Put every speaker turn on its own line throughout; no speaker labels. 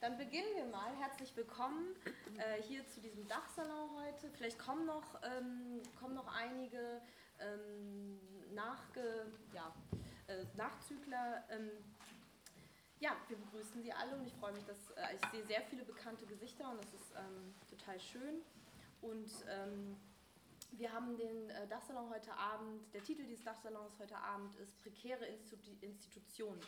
dann beginnen wir mal. Herzlich willkommen äh, hier zu diesem Dachsalon heute. Vielleicht kommen noch, ähm, kommen noch einige ähm, Nachge, ja, äh, Nachzügler. Ähm, ja, wir begrüßen Sie alle und ich freue mich, dass äh, ich sehe sehr viele bekannte Gesichter und das ist ähm, total schön. Und ähm, wir haben den äh, Dachsalon heute Abend, der Titel dieses Dachsalons heute Abend ist Prekäre Institu Institutionen.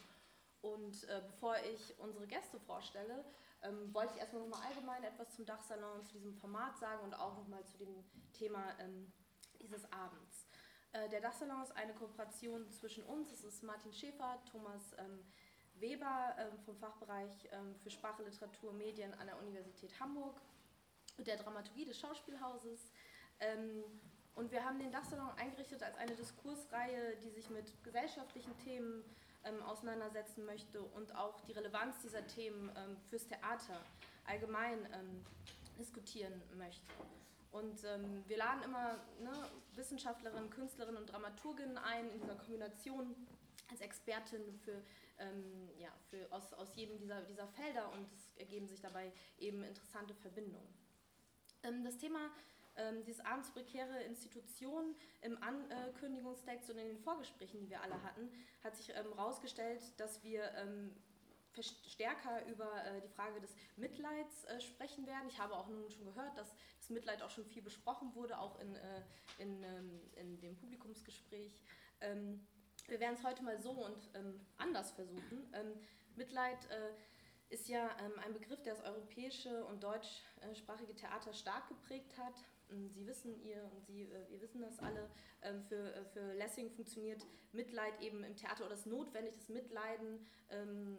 Und äh, bevor ich unsere Gäste vorstelle, ähm, wollte ich erstmal nochmal allgemein etwas zum Dachsalon, zu diesem Format sagen und auch nochmal zu dem Thema ähm, dieses Abends. Äh, der Dachsalon ist eine Kooperation zwischen uns, es ist Martin Schäfer, Thomas ähm, Weber ähm, vom Fachbereich ähm, für Sprache, Literatur, Medien an der Universität Hamburg und der Dramaturgie des Schauspielhauses. Ähm, und wir haben den Dachsalon eingerichtet als eine Diskursreihe, die sich mit gesellschaftlichen Themen ähm, auseinandersetzen möchte und auch die Relevanz dieser Themen ähm, fürs Theater allgemein ähm, diskutieren möchte. Und ähm, wir laden immer ne, Wissenschaftlerinnen, Künstlerinnen und Dramaturginnen ein in dieser Kombination als Expertin für, ähm, ja, für aus, aus jedem dieser, dieser Felder und es ergeben sich dabei eben interessante Verbindungen. Ähm, das Thema ähm, dieses abends prekäre Institutionen im Ankündigungstext und in den Vorgesprächen, die wir alle hatten, hat sich herausgestellt, ähm, dass wir ähm, stärker über äh, die Frage des Mitleids äh, sprechen werden. Ich habe auch nun schon gehört, dass das Mitleid auch schon viel besprochen wurde, auch in, äh, in, ähm, in dem Publikumsgespräch. Ähm, wir werden es heute mal so und ähm, anders versuchen. Ähm, Mitleid äh, ist ja ähm, ein Begriff, der das europäische und deutschsprachige Theater stark geprägt hat. Ähm, Sie wissen, ihr und Sie, äh, wir wissen das alle, ähm, für, äh, für Lessing funktioniert Mitleid eben im Theater oder ist notwendig. Das Mitleiden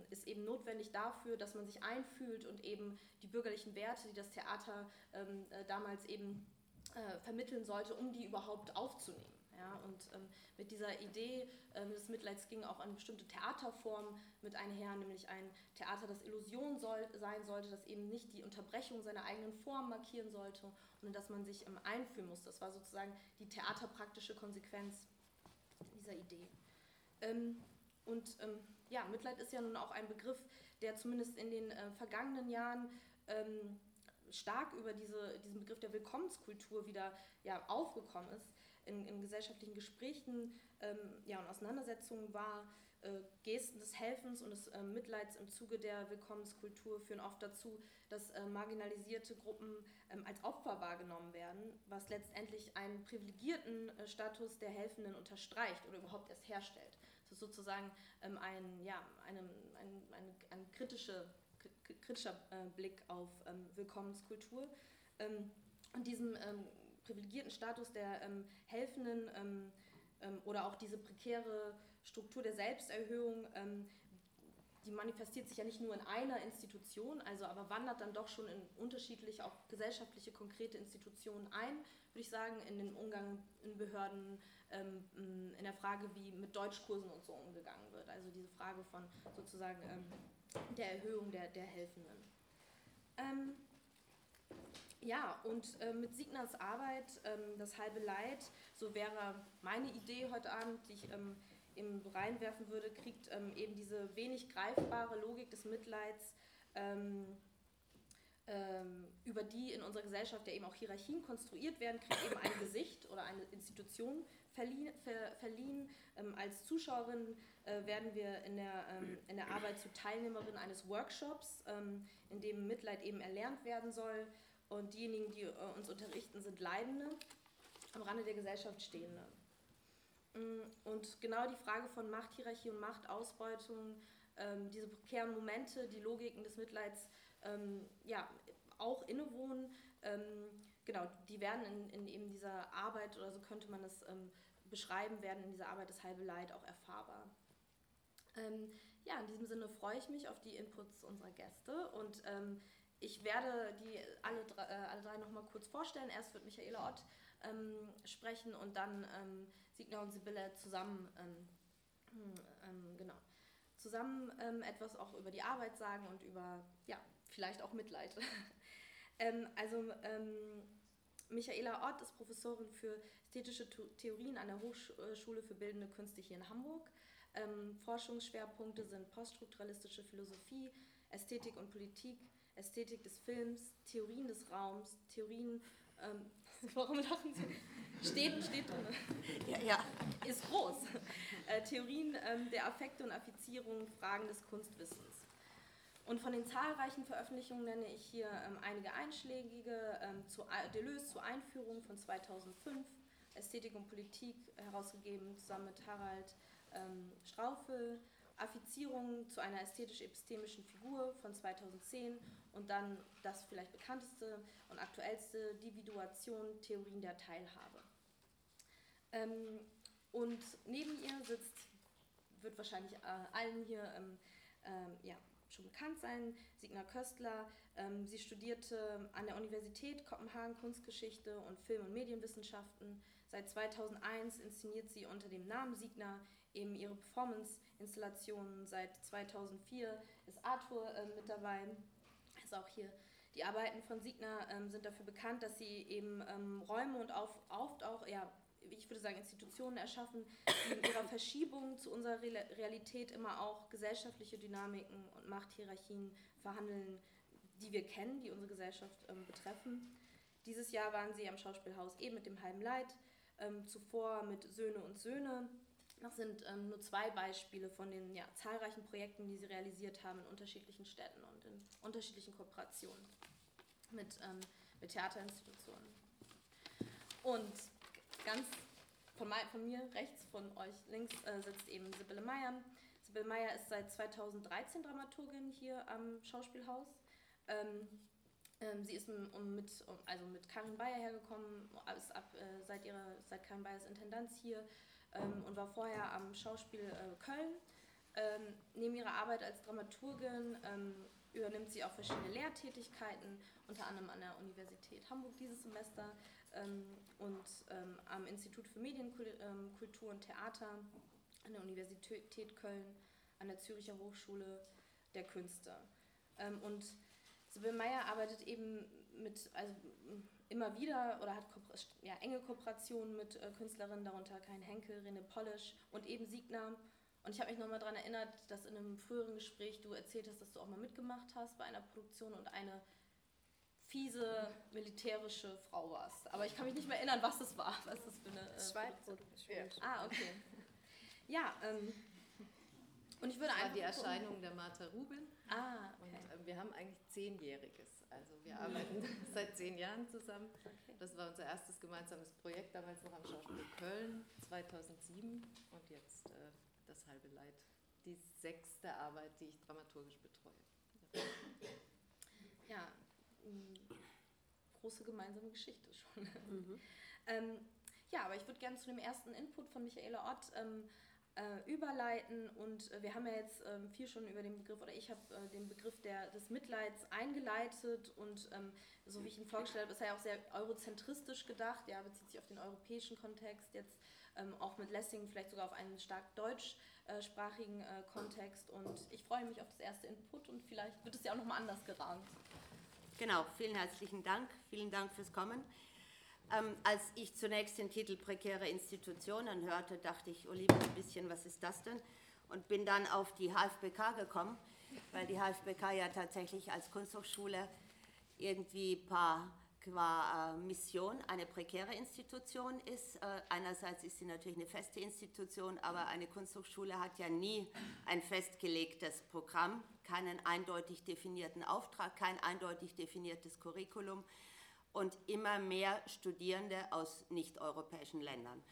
ist eben notwendig dafür, dass man sich einfühlt und eben die bürgerlichen Werte, die das Theater äh, damals eben vermitteln sollte, um die überhaupt aufzunehmen. Ja, und ähm, mit dieser Idee ähm, des Mitleids ging auch eine bestimmte Theaterform mit einher, nämlich ein Theater, das Illusion soll, sein sollte, das eben nicht die Unterbrechung seiner eigenen Form markieren sollte und in das man sich ähm, einführen muss. Das war sozusagen die theaterpraktische Konsequenz dieser Idee. Ähm, und ähm, ja, Mitleid ist ja nun auch ein Begriff, der zumindest in den äh, vergangenen Jahren ähm, stark über diese, diesen Begriff der Willkommenskultur wieder ja, aufgekommen ist in, in gesellschaftlichen Gesprächen ähm, ja, und Auseinandersetzungen war, äh, Gesten des Helfens und des äh, Mitleids im Zuge der Willkommenskultur führen oft dazu, dass äh, marginalisierte Gruppen ähm, als Opfer wahrgenommen werden, was letztendlich einen privilegierten äh, Status der Helfenden unterstreicht oder überhaupt erst herstellt. Das ist sozusagen ähm, ein, ja, eine, ein, eine, eine kritische, kritischer äh, Blick auf ähm, Willkommenskultur. Ähm, und diesem ähm, privilegierten Status der ähm, Helfenden ähm, ähm, oder auch diese prekäre Struktur der Selbsterhöhung, ähm, die manifestiert sich ja nicht nur in einer Institution, also aber wandert dann doch schon in unterschiedliche, auch gesellschaftliche, konkrete Institutionen ein, würde ich sagen, in den Umgang in Behörden, ähm, in der Frage, wie mit Deutschkursen und so umgegangen wird. Also diese Frage von sozusagen der Erhöhung der, der Helfenden. Ja, und äh, mit Signas Arbeit, ähm, das halbe Leid, so wäre meine Idee heute Abend, die ich ähm, eben reinwerfen würde, kriegt ähm, eben diese wenig greifbare Logik des Mitleids, ähm, ähm, über die in unserer Gesellschaft ja eben auch Hierarchien konstruiert werden, kriegt eben ein Gesicht oder eine Institution verliehen. Ver, verliehen. Ähm, als Zuschauerin äh, werden wir in der, in der Arbeit zu Teilnehmerin eines Workshops, in dem Mitleid eben erlernt werden soll. Und diejenigen, die äh, uns unterrichten, sind Leidende, am Rande der Gesellschaft Stehende. Mm, und genau die Frage von Machthierarchie und Machtausbeutung, ähm, diese prekären Momente, die Logiken des Mitleids, ähm, ja, auch innewohnen, ähm, genau, die werden in, in eben dieser Arbeit, oder so könnte man ähm, beschreiben, werden in dieser Arbeit das halbe Leid auch erfahrbar. Ähm, ja, in diesem Sinne freue ich mich auf die Inputs unserer Gäste und ähm, ich werde die alle, drei, äh, alle drei nochmal kurz vorstellen. Erst wird Michaela Ott ähm, sprechen und dann ähm, Signa und Sibylle zusammen, ähm, ähm genau, zusammen ähm, etwas auch über die Arbeit sagen und über, ja, vielleicht auch Mitleid. Ähm, also Michaela Ott ist Professorin für ästhetische Theorien an der Hochschule für Bildende Künste hier in Hamburg. Forschungsschwerpunkte sind poststrukturalistische Philosophie, Ästhetik und Politik, Ästhetik des Films, Theorien des Raums, Theorien, ähm, warum lachen Sie? Steht, steht drin. Ja, ja. Ist groß. Äh, Theorien ähm, der Affekte und Affizierung, Fragen des Kunstwissens. Und von den zahlreichen Veröffentlichungen nenne ich hier ähm, einige einschlägige, ähm, zu Deleuze zur Einführung von 2005, Ästhetik und Politik herausgegeben, zusammen mit Harald ähm, Straufel, Affizierung zu einer ästhetisch-epistemischen Figur von 2010 und dann das vielleicht bekannteste und aktuellste Dividuation Theorien der Teilhabe. Ähm, und neben ihr sitzt, wird wahrscheinlich äh, allen hier ähm, ähm, ja, schon bekannt sein, Signa Köstler. Ähm, sie studierte an der Universität Kopenhagen Kunstgeschichte und Film- und Medienwissenschaften. Seit 2001 inszeniert sie unter dem Namen Signa eben ihre Performance-Installationen. Seit 2004 ist Arthur äh, mit dabei. Also auch hier die Arbeiten von Signa ähm, sind dafür bekannt, dass sie eben ähm, Räume und auf, oft auch ja, ich würde sagen, Institutionen erschaffen, die in ihrer Verschiebung zu unserer Realität immer auch gesellschaftliche Dynamiken und Machthierarchien verhandeln, die wir kennen, die unsere Gesellschaft ähm, betreffen. Dieses Jahr waren sie am Schauspielhaus eben mit dem halben Leid, ähm, zuvor mit Söhne und Söhne. Das sind ähm, nur zwei Beispiele von den ja, zahlreichen Projekten, die sie realisiert haben in unterschiedlichen Städten und in unterschiedlichen Kooperationen mit, ähm, mit Theaterinstitutionen. Und ganz von, von, mir rechts, von euch links äh, sitzt eben Sibylle Meyer. Sibylle Meyer ist seit 2013 Dramaturgin hier am Schauspielhaus. Ähm, ähm, sie ist um, mit, um, also mit Karin Bayer hergekommen, ist ab, äh, seit, ihrer, seit Karin Bayers Intendanz hier ähm, und war vorher am Schauspiel äh, Köln. Ähm, neben ihrer Arbeit als Dramaturgin ähm, übernimmt sie auch verschiedene Lehrtätigkeiten, unter anderem an der Universität Hamburg dieses Semester ähm, und ähm, am Institut für Medienkultur und Theater an der Universität Köln, an der Züricher Hochschule der Künste. Und Sibylle Meyer arbeitet eben mit, also immer wieder oder hat ja, enge Kooperationen mit äh, Künstlerinnen, darunter Kain Henkel, Rene Polish und eben Siegner. Und ich habe mich nochmal daran erinnert, dass in einem früheren Gespräch du erzählt hast, dass du auch mal mitgemacht hast bei einer Produktion und eine fiese militärische Frau warst. Aber ich kann mich nicht mehr erinnern, was das war. Was das für eine. Äh,
Schweiz.
Ah, okay. Ja, ähm, und ich würde
das war die Erscheinung der Martha Rubin.
Ah,
okay. Und äh, wir haben eigentlich Zehnjähriges. Also wir arbeiten seit zehn Jahren zusammen. Okay. Das war unser erstes gemeinsames Projekt, damals noch am Schauspiel Köln 2007 und jetzt äh, das halbe Leid. Die sechste Arbeit, die ich dramaturgisch betreue.
Ja, große gemeinsame Geschichte schon. Mhm. ähm, ja, aber ich würde gerne zu dem ersten Input von Michaela Ott ähm, äh, überleiten und äh, wir haben ja jetzt ähm, viel schon über den Begriff, oder ich habe äh, den Begriff der, des Mitleids eingeleitet und ähm, so wie ich ihn vorgestellt habe, ist er ja auch sehr eurozentristisch gedacht, ja, bezieht sich auf den europäischen Kontext, jetzt ähm, auch mit Lessing vielleicht sogar auf einen stark deutschsprachigen äh, Kontext und ich freue mich auf das erste Input und vielleicht wird es ja auch nochmal anders gerahmt.
Genau, vielen herzlichen Dank. Vielen Dank fürs Kommen. Ähm, als ich zunächst den Titel Prekäre Institutionen hörte, dachte ich, oh lieber ein bisschen, was ist das denn? Und bin dann auf die HFBK gekommen, weil die HFBK ja tatsächlich als Kunsthochschule irgendwie paar qua äh, Mission eine prekäre Institution ist. Äh, einerseits ist sie natürlich eine feste Institution, aber eine Kunsthochschule hat ja nie ein festgelegtes Programm, keinen eindeutig definierten Auftrag, kein eindeutig definiertes Curriculum und immer mehr Studierende aus nicht-europäischen Ländern.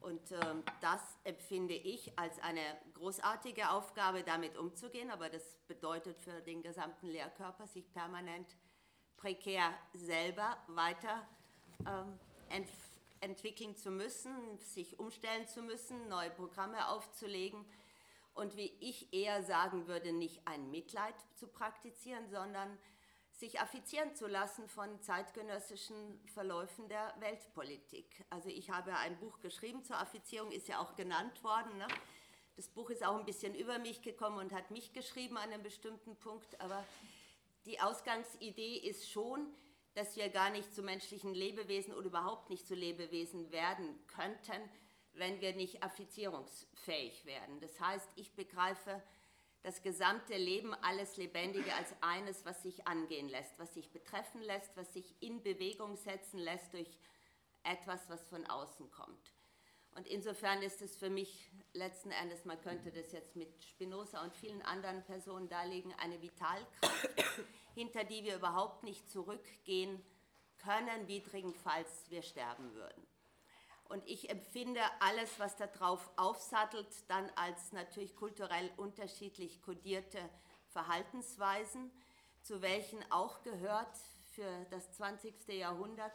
Und äh, das empfinde ich als eine großartige Aufgabe, damit umzugehen, aber das bedeutet für den gesamten Lehrkörper, sich permanent prekär selber weiter ähm, ent entwickeln zu müssen, sich umstellen zu müssen, neue Programme aufzulegen und wie ich eher sagen würde, nicht ein Mitleid zu praktizieren, sondern sich affizieren zu lassen von zeitgenössischen Verläufen der Weltpolitik. Also ich habe ein Buch geschrieben zur Affizierung, ist ja auch genannt worden. Ne? Das Buch ist auch ein bisschen über mich gekommen und hat mich geschrieben an einem bestimmten Punkt, aber die Ausgangsidee ist schon, dass wir gar nicht zu menschlichen Lebewesen oder überhaupt nicht zu Lebewesen werden könnten, wenn wir nicht affizierungsfähig werden. Das heißt, ich begreife das gesamte Leben, alles Lebendige als eines, was sich angehen lässt, was sich betreffen lässt, was sich in Bewegung setzen lässt durch etwas, was von außen kommt. Und insofern ist es für mich letzten Endes, man könnte das jetzt mit Spinoza und vielen anderen Personen darlegen, eine Vitalkraft, hinter die wir überhaupt nicht zurückgehen können, widrigenfalls wir sterben würden. Und ich empfinde alles, was darauf aufsattelt, dann als natürlich kulturell unterschiedlich kodierte Verhaltensweisen, zu welchen auch gehört für das 20. Jahrhundert,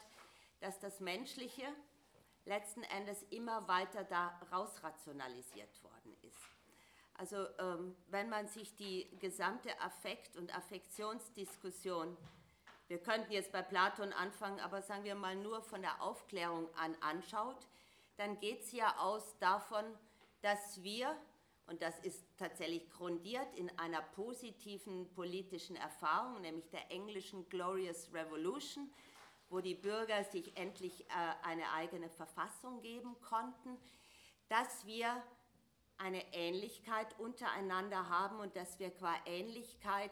dass das Menschliche letzten Endes immer weiter da rausrationalisiert worden ist. Also ähm, wenn man sich die gesamte Affekt- und Affektionsdiskussion wir könnten jetzt bei Platon anfangen, aber sagen wir mal nur von der Aufklärung an anschaut, dann geht es ja aus davon, dass wir, und das ist tatsächlich grundiert in einer positiven politischen Erfahrung, nämlich der englischen Glorious Revolution, wo die Bürger sich endlich äh, eine eigene Verfassung geben konnten, dass wir eine Ähnlichkeit untereinander haben und dass wir qua Ähnlichkeit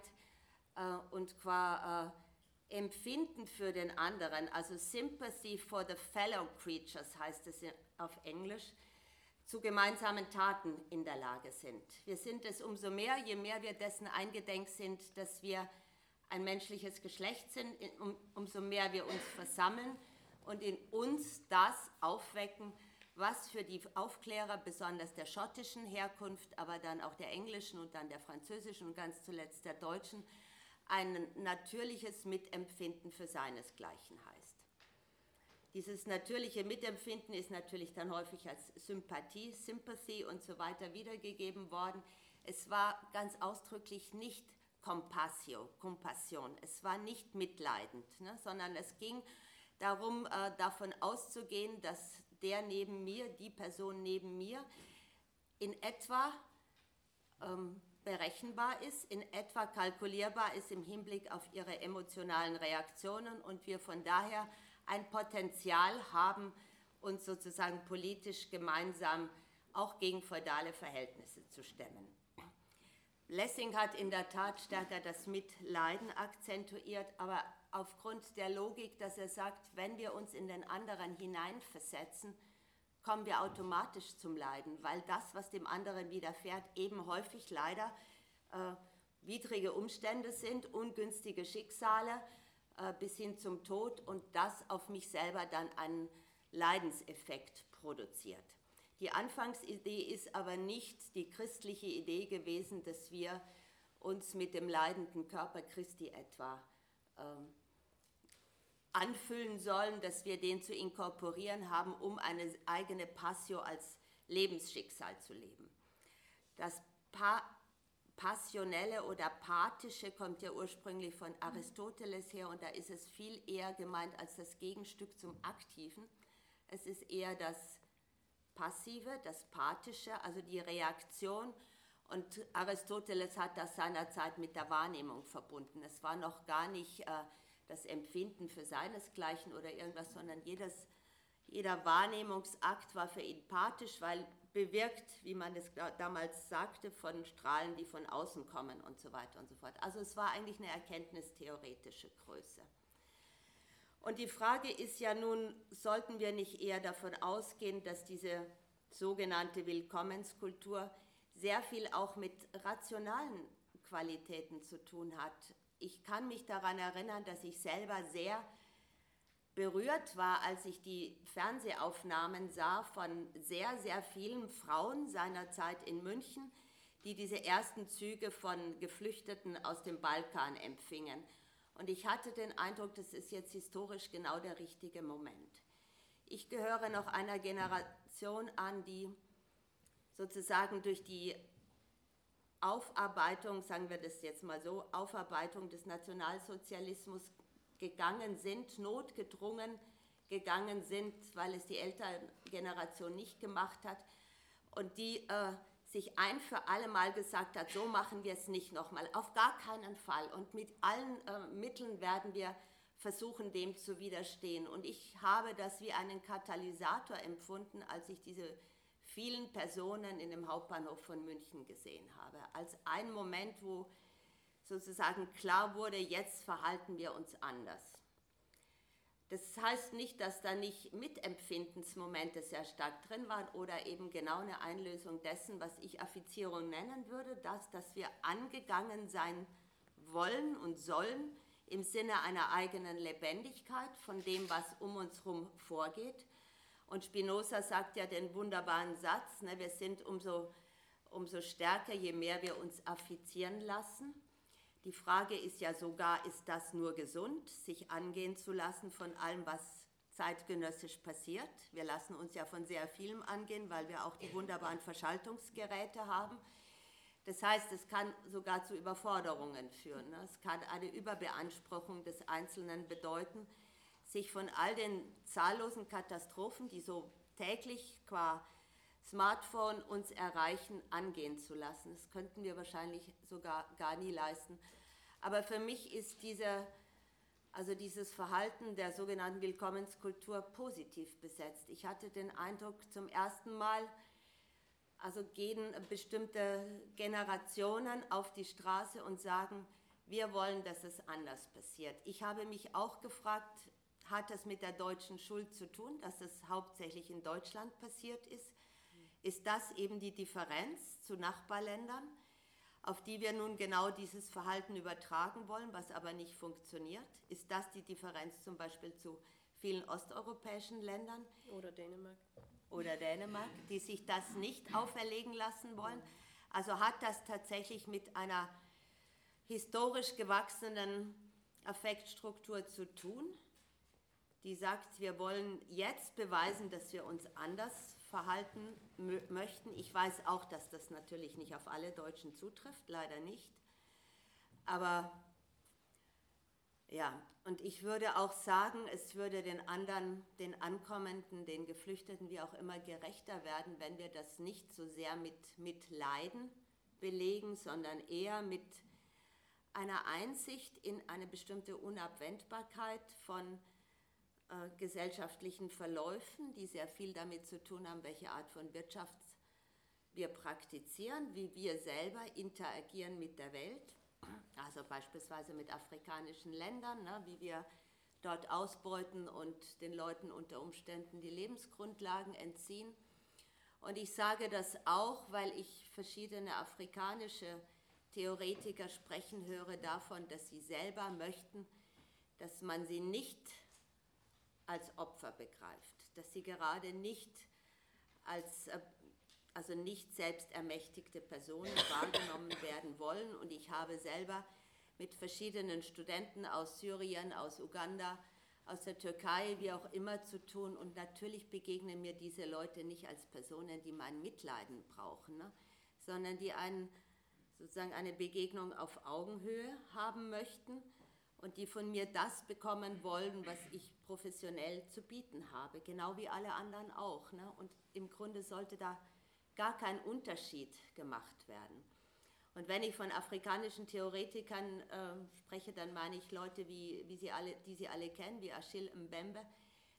äh, und qua äh, Empfinden für den anderen, also Sympathy for the fellow creatures heißt es auf Englisch, zu gemeinsamen Taten in der Lage sind. Wir sind es umso mehr, je mehr wir dessen eingedenk sind, dass wir ein menschliches Geschlecht sind, um, umso mehr wir uns versammeln und in uns das aufwecken, was für die Aufklärer, besonders der schottischen Herkunft, aber dann auch der englischen und dann der französischen und ganz zuletzt der deutschen, ein natürliches Mitempfinden für seinesgleichen heißt. Dieses natürliche Mitempfinden ist natürlich dann häufig als Sympathie, Sympathy und so weiter wiedergegeben worden. Es war ganz ausdrücklich nicht Compassio, Compassion, es war nicht mitleidend, ne, sondern es ging darum, äh, davon auszugehen, dass der neben mir, die Person neben mir, in etwa ähm, berechenbar ist, in etwa kalkulierbar ist im Hinblick auf ihre emotionalen Reaktionen und wir von daher ein Potenzial haben, uns sozusagen politisch gemeinsam auch gegen feudale Verhältnisse zu stemmen. Lessing hat in der Tat stärker das Mitleiden akzentuiert, aber aufgrund der Logik, dass er sagt, wenn wir uns in den anderen hineinversetzen, kommen wir automatisch zum Leiden, weil das, was dem anderen widerfährt, eben häufig leider äh, widrige Umstände sind, ungünstige Schicksale äh, bis hin zum Tod und das auf mich selber dann einen Leidenseffekt produziert. Die Anfangsidee ist aber nicht die christliche Idee gewesen, dass wir uns mit dem leidenden Körper Christi etwa ähm, anfüllen sollen, dass wir den zu inkorporieren haben, um eine eigene Passio als Lebensschicksal zu leben. Das pa Passionelle oder Pathische kommt ja ursprünglich von Aristoteles her und da ist es viel eher gemeint als das Gegenstück zum Aktiven. Es ist eher das Passive, das Pathische, also die Reaktion. Und Aristoteles hat das seinerzeit mit der Wahrnehmung verbunden. Es war noch gar nicht äh, das Empfinden für seinesgleichen oder irgendwas, sondern jedes, jeder Wahrnehmungsakt war für ihn pathisch, weil bewirkt, wie man es damals sagte, von Strahlen, die von außen kommen und so weiter und so fort. Also es war eigentlich eine erkenntnistheoretische Größe. Und die Frage ist ja nun, sollten wir nicht eher davon ausgehen, dass diese sogenannte Willkommenskultur sehr viel auch mit rationalen Qualitäten zu tun hat, ich kann mich daran erinnern, dass ich selber sehr berührt war, als ich die Fernsehaufnahmen sah von sehr, sehr vielen Frauen seiner Zeit in München, die diese ersten Züge von Geflüchteten aus dem Balkan empfingen. Und ich hatte den Eindruck, das ist jetzt historisch genau der richtige Moment. Ich gehöre noch einer Generation an, die sozusagen durch die Aufarbeitung, sagen wir das jetzt mal so, Aufarbeitung des Nationalsozialismus gegangen sind, notgedrungen gegangen sind, weil es die Elterngeneration nicht gemacht hat und die äh, sich ein für alle Mal gesagt hat, so machen wir es nicht nochmal, auf gar keinen Fall und mit allen äh, Mitteln werden wir versuchen, dem zu widerstehen. Und ich habe das wie einen Katalysator empfunden, als ich diese vielen Personen in dem Hauptbahnhof von München gesehen habe. Als ein Moment, wo sozusagen klar wurde, jetzt verhalten wir uns anders. Das heißt nicht, dass da nicht Mitempfindensmomente sehr stark drin waren oder eben genau eine Einlösung dessen, was ich Affizierung nennen würde, dass, dass wir angegangen sein wollen und sollen im Sinne einer eigenen Lebendigkeit von dem, was um uns herum vorgeht. Und Spinoza sagt ja den wunderbaren Satz, ne, wir sind umso, umso stärker, je mehr wir uns affizieren lassen. Die Frage ist ja sogar, ist das nur gesund, sich angehen zu lassen von allem, was zeitgenössisch passiert? Wir lassen uns ja von sehr vielem angehen, weil wir auch die wunderbaren Verschaltungsgeräte haben. Das heißt, es kann sogar zu Überforderungen führen. Ne? Es kann eine Überbeanspruchung des Einzelnen bedeuten, sich von all den zahllosen Katastrophen, die so täglich qua Smartphone uns erreichen, angehen zu lassen. Das könnten wir wahrscheinlich sogar gar nie leisten. Aber für mich ist diese, also dieses Verhalten der sogenannten Willkommenskultur positiv besetzt. Ich hatte den Eindruck, zum ersten Mal, also gehen bestimmte Generationen auf die Straße und sagen, wir wollen, dass es anders passiert. Ich habe mich auch gefragt, hat das mit der deutschen Schuld zu tun, dass es hauptsächlich in Deutschland passiert ist? Ist das eben die Differenz zu Nachbarländern? auf die wir nun genau dieses Verhalten übertragen wollen, was aber nicht funktioniert? Ist das die Differenz zum Beispiel zu vielen osteuropäischen Ländern?
Oder Dänemark.
Oder Dänemark, die sich das nicht auferlegen lassen wollen. Also hat das tatsächlich mit einer historisch gewachsenen Affektstruktur zu tun, die sagt, wir wollen jetzt beweisen, dass wir uns anders verhalten möchten. Ich weiß auch, dass das natürlich nicht auf alle Deutschen zutrifft, leider nicht. Aber ja, und ich würde auch sagen, es würde den anderen, den Ankommenden, den Geflüchteten, wie auch immer, gerechter werden, wenn wir das nicht so sehr mit, mit Leiden belegen, sondern eher mit einer Einsicht in eine bestimmte Unabwendbarkeit von äh, gesellschaftlichen Verläufen, die sehr viel damit zu tun haben, welche Art von Wirtschaft wir praktizieren, wie wir selber interagieren mit der Welt, also beispielsweise mit afrikanischen Ländern, ne, wie wir dort ausbeuten und den Leuten unter Umständen die Lebensgrundlagen entziehen. Und ich sage das auch, weil ich verschiedene afrikanische Theoretiker sprechen höre davon, dass sie selber möchten, dass man sie nicht als Opfer begreift, dass sie gerade nicht als äh, also nicht selbstermächtigte Personen wahrgenommen werden wollen. Und ich habe selber mit verschiedenen Studenten aus Syrien, aus Uganda, aus der Türkei, wie auch immer zu tun. Und natürlich begegnen mir diese Leute nicht als Personen, die mein Mitleiden brauchen, ne? sondern die einen, sozusagen eine Begegnung auf Augenhöhe haben möchten und die von mir das bekommen wollen, was ich professionell zu bieten habe, genau wie alle anderen auch. Ne? Und im Grunde sollte da gar kein Unterschied gemacht werden. Und wenn ich von afrikanischen Theoretikern äh, spreche, dann meine ich Leute, wie, wie Sie alle, die Sie alle kennen, wie Achille Mbembe,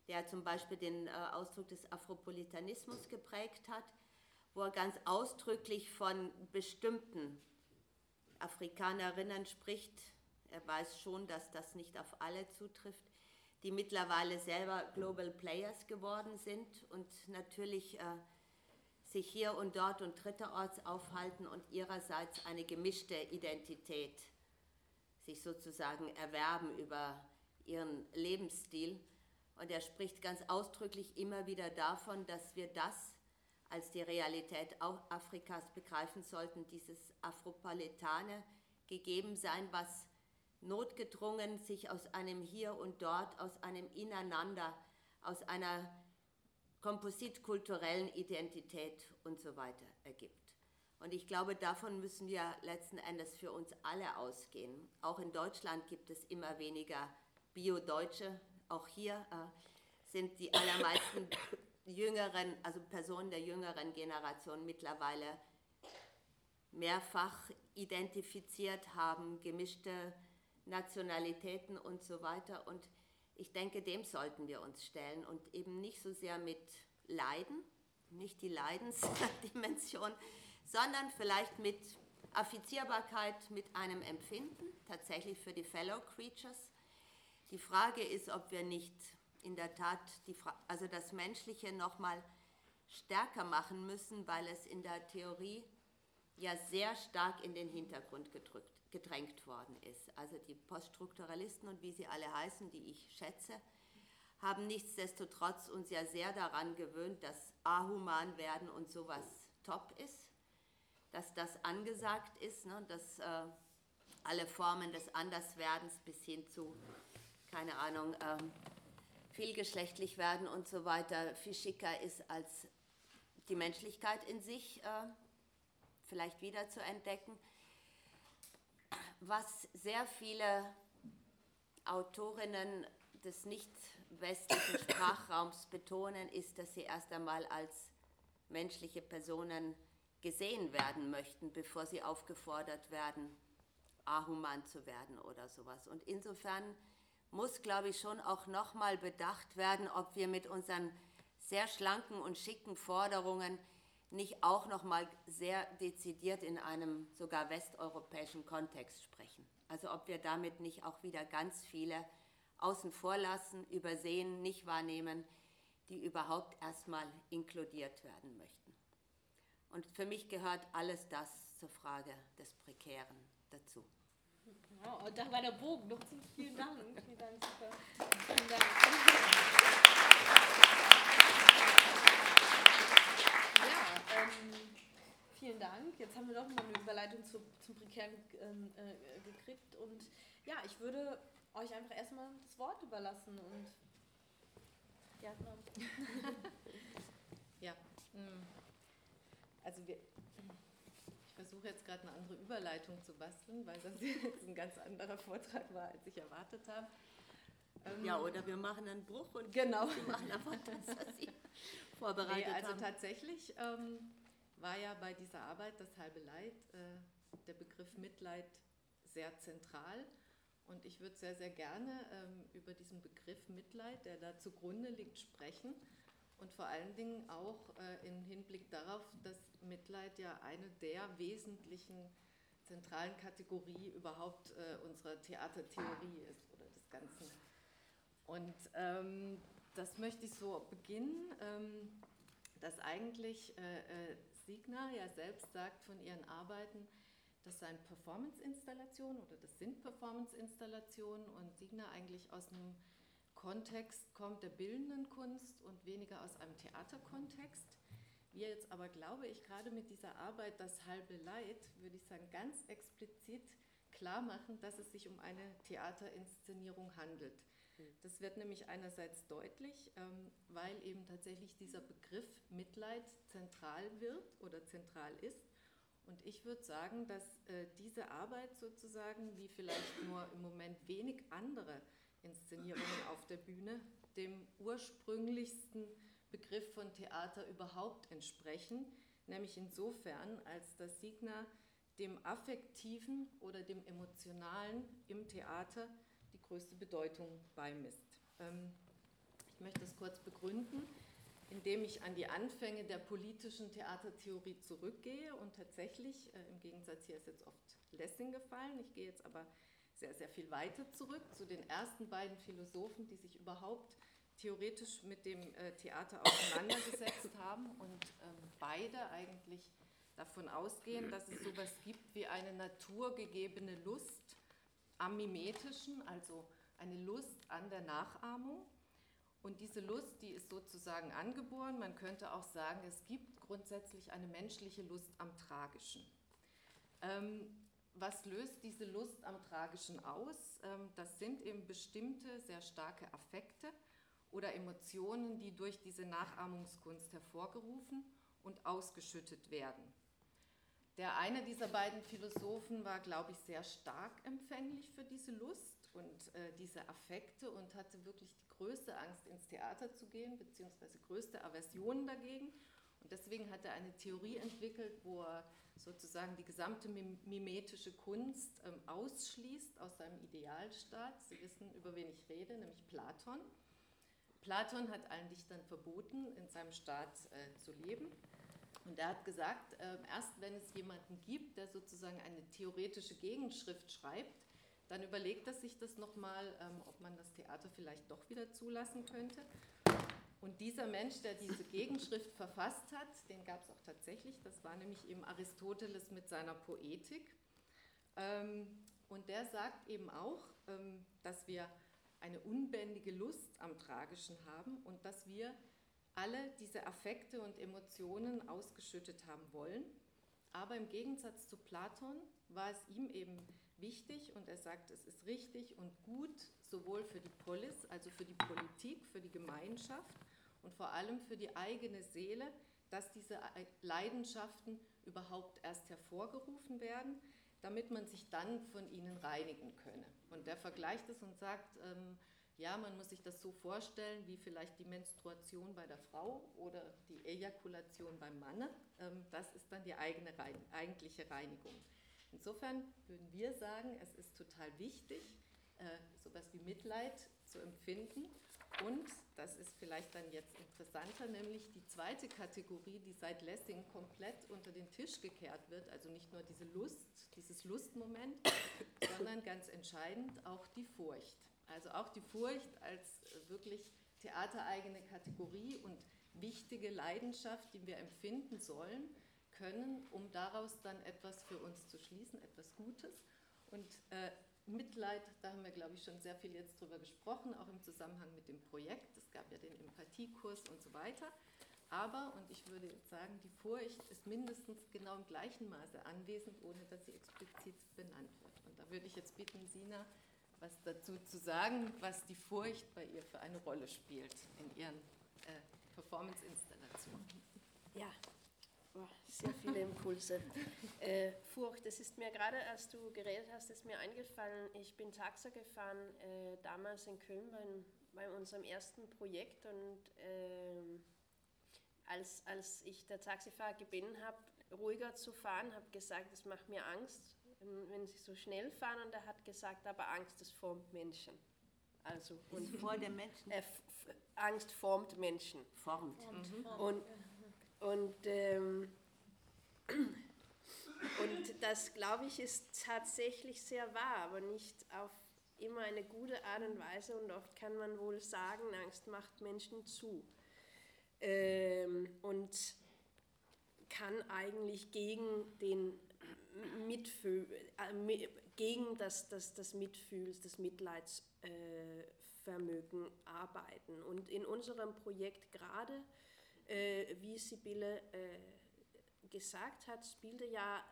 der zum Beispiel den äh, Ausdruck des Afropolitanismus geprägt hat, wo er ganz ausdrücklich von bestimmten Afrikanerinnen spricht. Er weiß schon, dass das nicht auf alle zutrifft, die mittlerweile selber Global Players geworden sind und natürlich äh, sich hier und dort und dritterorts aufhalten und ihrerseits eine gemischte Identität sich sozusagen erwerben über ihren Lebensstil. Und er spricht ganz ausdrücklich immer wieder davon, dass wir das als die Realität Afrikas begreifen sollten, dieses Afropaletane gegeben sein, was notgedrungen sich aus einem Hier und Dort, aus einem Ineinander, aus einer kompositkulturellen Identität und so weiter ergibt. Und ich glaube, davon müssen wir letzten Endes für uns alle ausgehen. Auch in Deutschland gibt es immer weniger Bio-Deutsche. Auch hier äh, sind die allermeisten jüngeren, also Personen der jüngeren Generation mittlerweile mehrfach identifiziert, haben gemischte Nationalitäten und so weiter. Und ich denke, dem sollten wir uns stellen und eben nicht so sehr mit Leiden, nicht die Leidensdimension, sondern vielleicht mit Affizierbarkeit, mit einem Empfinden, tatsächlich für die Fellow Creatures. Die Frage ist, ob wir nicht in der Tat die, also das Menschliche nochmal stärker machen müssen, weil es in der Theorie ja sehr stark in den Hintergrund gedrückt, gedrängt worden ist. Also die Poststrukturalisten und wie sie alle heißen, die ich schätze, haben nichtsdestotrotz uns ja sehr daran gewöhnt, dass ahuman werden und sowas top ist, dass das angesagt ist, ne, dass äh, alle Formen des Anderswerdens bis hin zu, keine Ahnung, ähm, vielgeschlechtlich werden und so weiter viel schicker ist als die Menschlichkeit in sich äh, vielleicht wieder zu entdecken. Was sehr viele Autorinnen des nicht westlichen Sprachraums betonen, ist, dass sie erst einmal als menschliche Personen gesehen werden möchten, bevor sie aufgefordert werden, ahuman zu werden oder sowas. Und insofern muss, glaube ich, schon auch nochmal bedacht werden, ob wir mit unseren sehr schlanken und schicken Forderungen nicht auch nochmal sehr dezidiert in einem sogar westeuropäischen Kontext sprechen. Also ob wir damit nicht auch wieder ganz viele außen vor lassen, übersehen, nicht wahrnehmen, die überhaupt erstmal inkludiert werden möchten. Und für mich gehört alles das zur Frage des Prekären dazu.
Wow, und da war der Bogen noch vielen Dank. Vielen Dank, super. Vielen Dank. Ja, ähm, vielen Dank. Jetzt haben wir doch mal eine Überleitung zu, zum Prekären ähm, äh, gekriegt. Und ja, ich würde euch einfach erstmal das Wort überlassen und
ja, ja. Hm. Also wir, ich versuche jetzt gerade eine andere Überleitung zu basteln, weil das jetzt ein ganz anderer Vortrag war, als ich erwartet habe.
Ähm, ja, oder wir machen einen Bruch und
genau.
machen einfach das, was Sie vorbereitet nee,
also
haben.
Also tatsächlich ähm, war ja bei dieser Arbeit das halbe Leid, äh, der Begriff Mitleid sehr zentral. Und ich würde sehr, sehr gerne ähm, über diesen Begriff Mitleid, der da zugrunde liegt, sprechen. Und vor allen Dingen auch äh, im Hinblick darauf, dass Mitleid ja eine der wesentlichen zentralen Kategorien überhaupt äh, unserer Theatertheorie ist oder des Ganzen. Und ähm, das möchte ich so beginnen, ähm, dass eigentlich äh, äh Signa ja selbst sagt von ihren Arbeiten, das seien Performance-Installationen oder das sind Performance-Installationen und Signa eigentlich aus einem Kontext kommt der bildenden Kunst und weniger aus einem Theaterkontext. Wir jetzt aber, glaube ich, gerade mit dieser Arbeit Das halbe Leid, würde ich sagen, ganz explizit klar machen, dass es sich um eine Theaterinszenierung handelt. Das wird nämlich einerseits deutlich, ähm, weil eben tatsächlich dieser Begriff Mitleid zentral wird oder zentral ist. Und ich würde sagen, dass äh, diese Arbeit sozusagen, wie vielleicht nur im Moment wenig andere Inszenierungen auf der Bühne, dem ursprünglichsten Begriff von Theater überhaupt entsprechen, nämlich insofern, als das Signa dem Affektiven oder dem Emotionalen im Theater größte Bedeutung beimisst. Ähm, ich möchte das kurz begründen indem ich an die Anfänge der politischen Theatertheorie zurückgehe und tatsächlich, äh, im Gegensatz hier ist jetzt oft Lessing gefallen, ich gehe jetzt aber sehr, sehr viel weiter zurück zu den ersten beiden Philosophen, die sich überhaupt theoretisch mit dem äh, Theater auseinandergesetzt haben und ähm, beide eigentlich davon ausgehen, dass es sowas gibt wie eine naturgegebene Lust am Mimetischen, also eine Lust an der Nachahmung und diese Lust, die ist sozusagen angeboren. Man könnte auch sagen, es gibt grundsätzlich eine menschliche Lust am Tragischen. Ähm, was löst diese Lust am Tragischen aus? Ähm, das sind eben bestimmte sehr starke Affekte oder Emotionen, die durch diese Nachahmungskunst hervorgerufen und ausgeschüttet werden. Der eine dieser beiden Philosophen war, glaube ich, sehr stark empfänglich für diese Lust und äh, diese Affekte und hatte wirklich die größte Angst, ins Theater zu gehen, beziehungsweise größte Aversion dagegen. Und deswegen hat er eine Theorie entwickelt, wo er sozusagen die gesamte mimetische Kunst ähm, ausschließt aus seinem Idealstaat. Sie wissen, über wen ich rede, nämlich Platon. Platon hat allen Dichtern verboten, in seinem Staat äh, zu leben. Und er hat gesagt, äh, erst wenn es jemanden gibt, der sozusagen eine theoretische Gegenschrift schreibt, dann überlegt er sich das nochmal, ähm, ob man das Theater vielleicht doch wieder zulassen könnte. Und dieser Mensch, der diese Gegenschrift verfasst hat, den gab es auch tatsächlich, das war nämlich eben Aristoteles mit seiner Poetik. Ähm, und der sagt eben auch, ähm, dass wir eine unbändige Lust am Tragischen haben und dass wir alle diese Affekte und Emotionen ausgeschüttet haben wollen. Aber im Gegensatz zu Platon war es ihm eben wichtig und er sagt, es ist richtig und gut, sowohl für die Polis, also für die Politik, für die Gemeinschaft und vor allem für die eigene Seele, dass diese Leidenschaften überhaupt erst hervorgerufen werden, damit man sich dann von ihnen reinigen könne. Und er vergleicht es und sagt, ähm, ja, man muss sich das so vorstellen, wie vielleicht die Menstruation bei der Frau oder die Ejakulation beim Manne. Ähm, das ist dann die eigene, eigentliche Reinigung. Insofern würden wir sagen, es ist total wichtig, äh, sowas wie Mitleid zu empfinden. Und, das ist vielleicht dann jetzt interessanter, nämlich die zweite Kategorie, die seit Lessing komplett unter den Tisch gekehrt wird, also nicht nur diese Lust, dieses Lustmoment, sondern ganz entscheidend auch die Furcht. Also auch die Furcht als wirklich theatereigene Kategorie und wichtige Leidenschaft, die wir empfinden sollen können, um daraus dann etwas für uns zu schließen, etwas Gutes. Und äh, Mitleid, da haben wir, glaube ich, schon sehr viel jetzt drüber gesprochen, auch im Zusammenhang mit dem Projekt. Es gab ja den Empathiekurs und so weiter. Aber, und ich würde jetzt sagen, die Furcht ist mindestens genau im gleichen Maße anwesend, ohne dass sie explizit benannt wird. Und da würde ich jetzt bitten, Sina, was dazu zu sagen, was die Furcht bei ihr für eine Rolle spielt in ihren äh, Performance-Installationen.
Ja, sehr viele Impulse. Äh, Furcht, das ist mir gerade, als du geredet hast, ist mir eingefallen, ich bin Taxa gefahren, äh, damals in Köln bei, bei, unserem ersten Projekt und äh, als, als ich der Taxifahrer gebeten habe, ruhiger zu fahren, habe gesagt, es macht mir Angst, wenn sie so schnell fahren und er hat gesagt, aber Angst, das formt Menschen.
Also und vor dem Menschen?
Angst formt Menschen.
Formt. formt.
Mhm. Und und, ähm, und das, glaube ich, ist tatsächlich sehr wahr, aber nicht auf immer eine gute Art und Weise. Und oft kann man wohl sagen, Angst macht Menschen zu. Ähm, und kann eigentlich gegen den Mitfühl, äh, gegen das, das, das Mitfühls, das Mitleidsvermögen äh, arbeiten. Und in unserem Projekt gerade äh, wie Sibylle äh, gesagt hat, spielte ja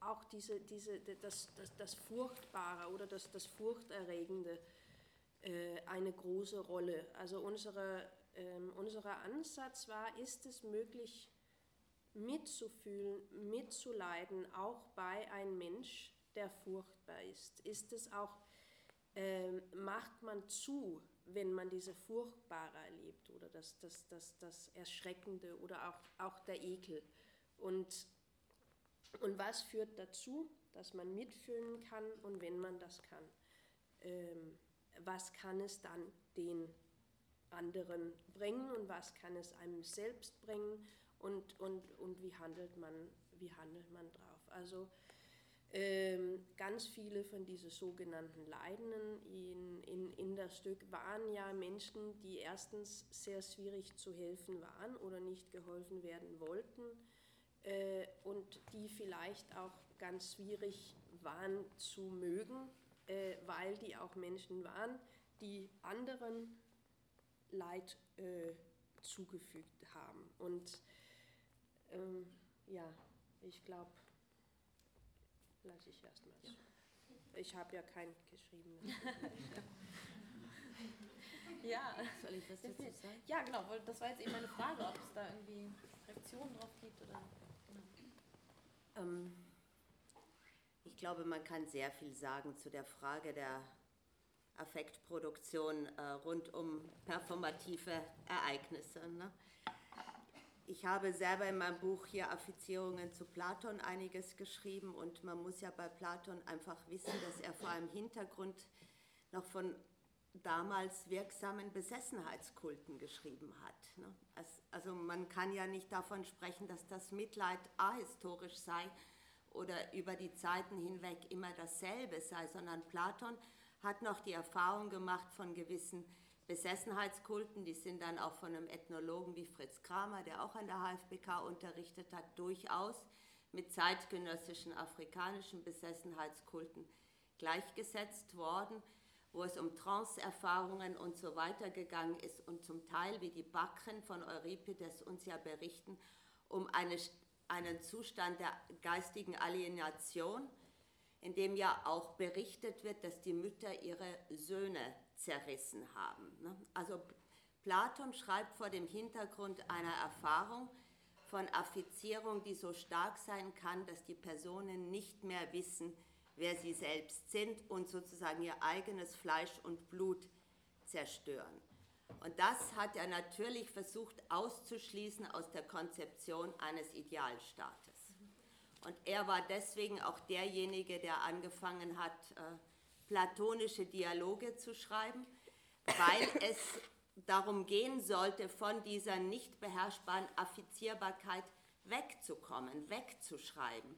auch diese, diese, das, das, das Furchtbare oder das, das Furchterregende äh, eine große Rolle. Also unsere, ähm, unser Ansatz war, ist es möglich, mitzufühlen, mitzuleiden, auch bei einem Mensch, der furchtbar ist? Ist es auch, ähm, macht man zu, wenn man diese Furchtbare erlebt oder das, das, das, das Erschreckende oder auch, auch der Ekel. Und, und was führt dazu, dass man mitfühlen kann und wenn man das kann, ähm, was kann es dann den anderen bringen und was kann es einem selbst bringen und, und, und wie, handelt man, wie handelt man drauf. Also ähm, ganz viele von diesen sogenannten Leidenden in, in, in das Stück waren ja Menschen, die erstens sehr schwierig zu helfen waren oder nicht geholfen werden wollten äh, und die vielleicht auch ganz schwierig waren zu mögen, äh, weil die auch Menschen waren, die anderen Leid äh, zugefügt haben. Und ähm, ja, ich glaube, lasse ich erstmal so. Ich habe ja kein geschrieben.
ja. Soll ich was dazu sagen? Ja, genau. Das war jetzt eben meine Frage, ob es da irgendwie Reaktionen drauf gibt oder. Genau.
Ähm, ich glaube, man kann sehr viel sagen zu der Frage der Affektproduktion äh, rund um performative Ereignisse. Ne? Ich habe selber in meinem Buch hier Affizierungen zu Platon einiges geschrieben und man muss ja bei Platon einfach wissen, dass er vor einem Hintergrund noch von damals wirksamen Besessenheitskulten geschrieben hat. Ne? Also man kann ja nicht davon sprechen, dass das Mitleid ahistorisch sei oder über die Zeiten hinweg immer dasselbe sei, sondern Platon hat noch die Erfahrung gemacht von gewissen Besessenheitskulten, die sind dann auch von einem Ethnologen wie Fritz Kramer, der auch an der HFBK unterrichtet hat, durchaus mit zeitgenössischen afrikanischen Besessenheitskulten gleichgesetzt worden, wo es um Trance-Erfahrungen und so weiter gegangen ist und zum Teil, wie die Bakren von Euripides uns ja berichten, um eine, einen Zustand der geistigen Alienation, in dem ja auch berichtet wird, dass die Mütter ihre Söhne zerrissen haben. Ne? Also Platon schreibt vor dem Hintergrund einer Erfahrung von Affizierung, die so stark sein kann, dass die Personen nicht mehr wissen, wer sie selbst sind und sozusagen ihr eigenes Fleisch und Blut zerstören. Und das hat er natürlich versucht auszuschließen aus der Konzeption eines Idealstaates. Und er war deswegen auch derjenige, der angefangen hat, äh, platonische Dialoge zu schreiben, weil es darum gehen sollte, von dieser nicht beherrschbaren Affizierbarkeit wegzukommen, wegzuschreiben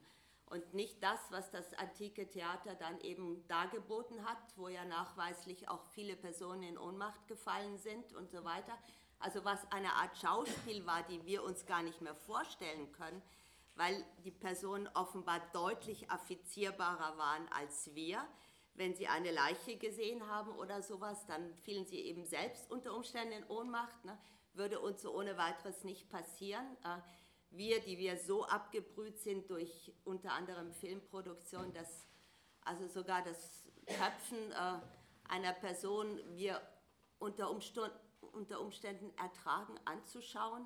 und nicht das, was das antike Theater dann eben dargeboten hat, wo ja nachweislich auch viele Personen in Ohnmacht gefallen sind und so weiter. Also was eine Art Schauspiel war, die wir uns gar nicht mehr vorstellen können, weil die Personen offenbar deutlich affizierbarer waren als wir. Wenn sie eine Leiche gesehen haben oder sowas, dann fielen sie eben selbst unter Umständen in Ohnmacht. Ne? Würde uns so ohne weiteres nicht passieren. Äh, wir, die wir so abgebrüht sind durch unter anderem Filmproduktion, dass also sogar das Köpfen äh, einer Person wir unter, Umstand, unter Umständen ertragen anzuschauen.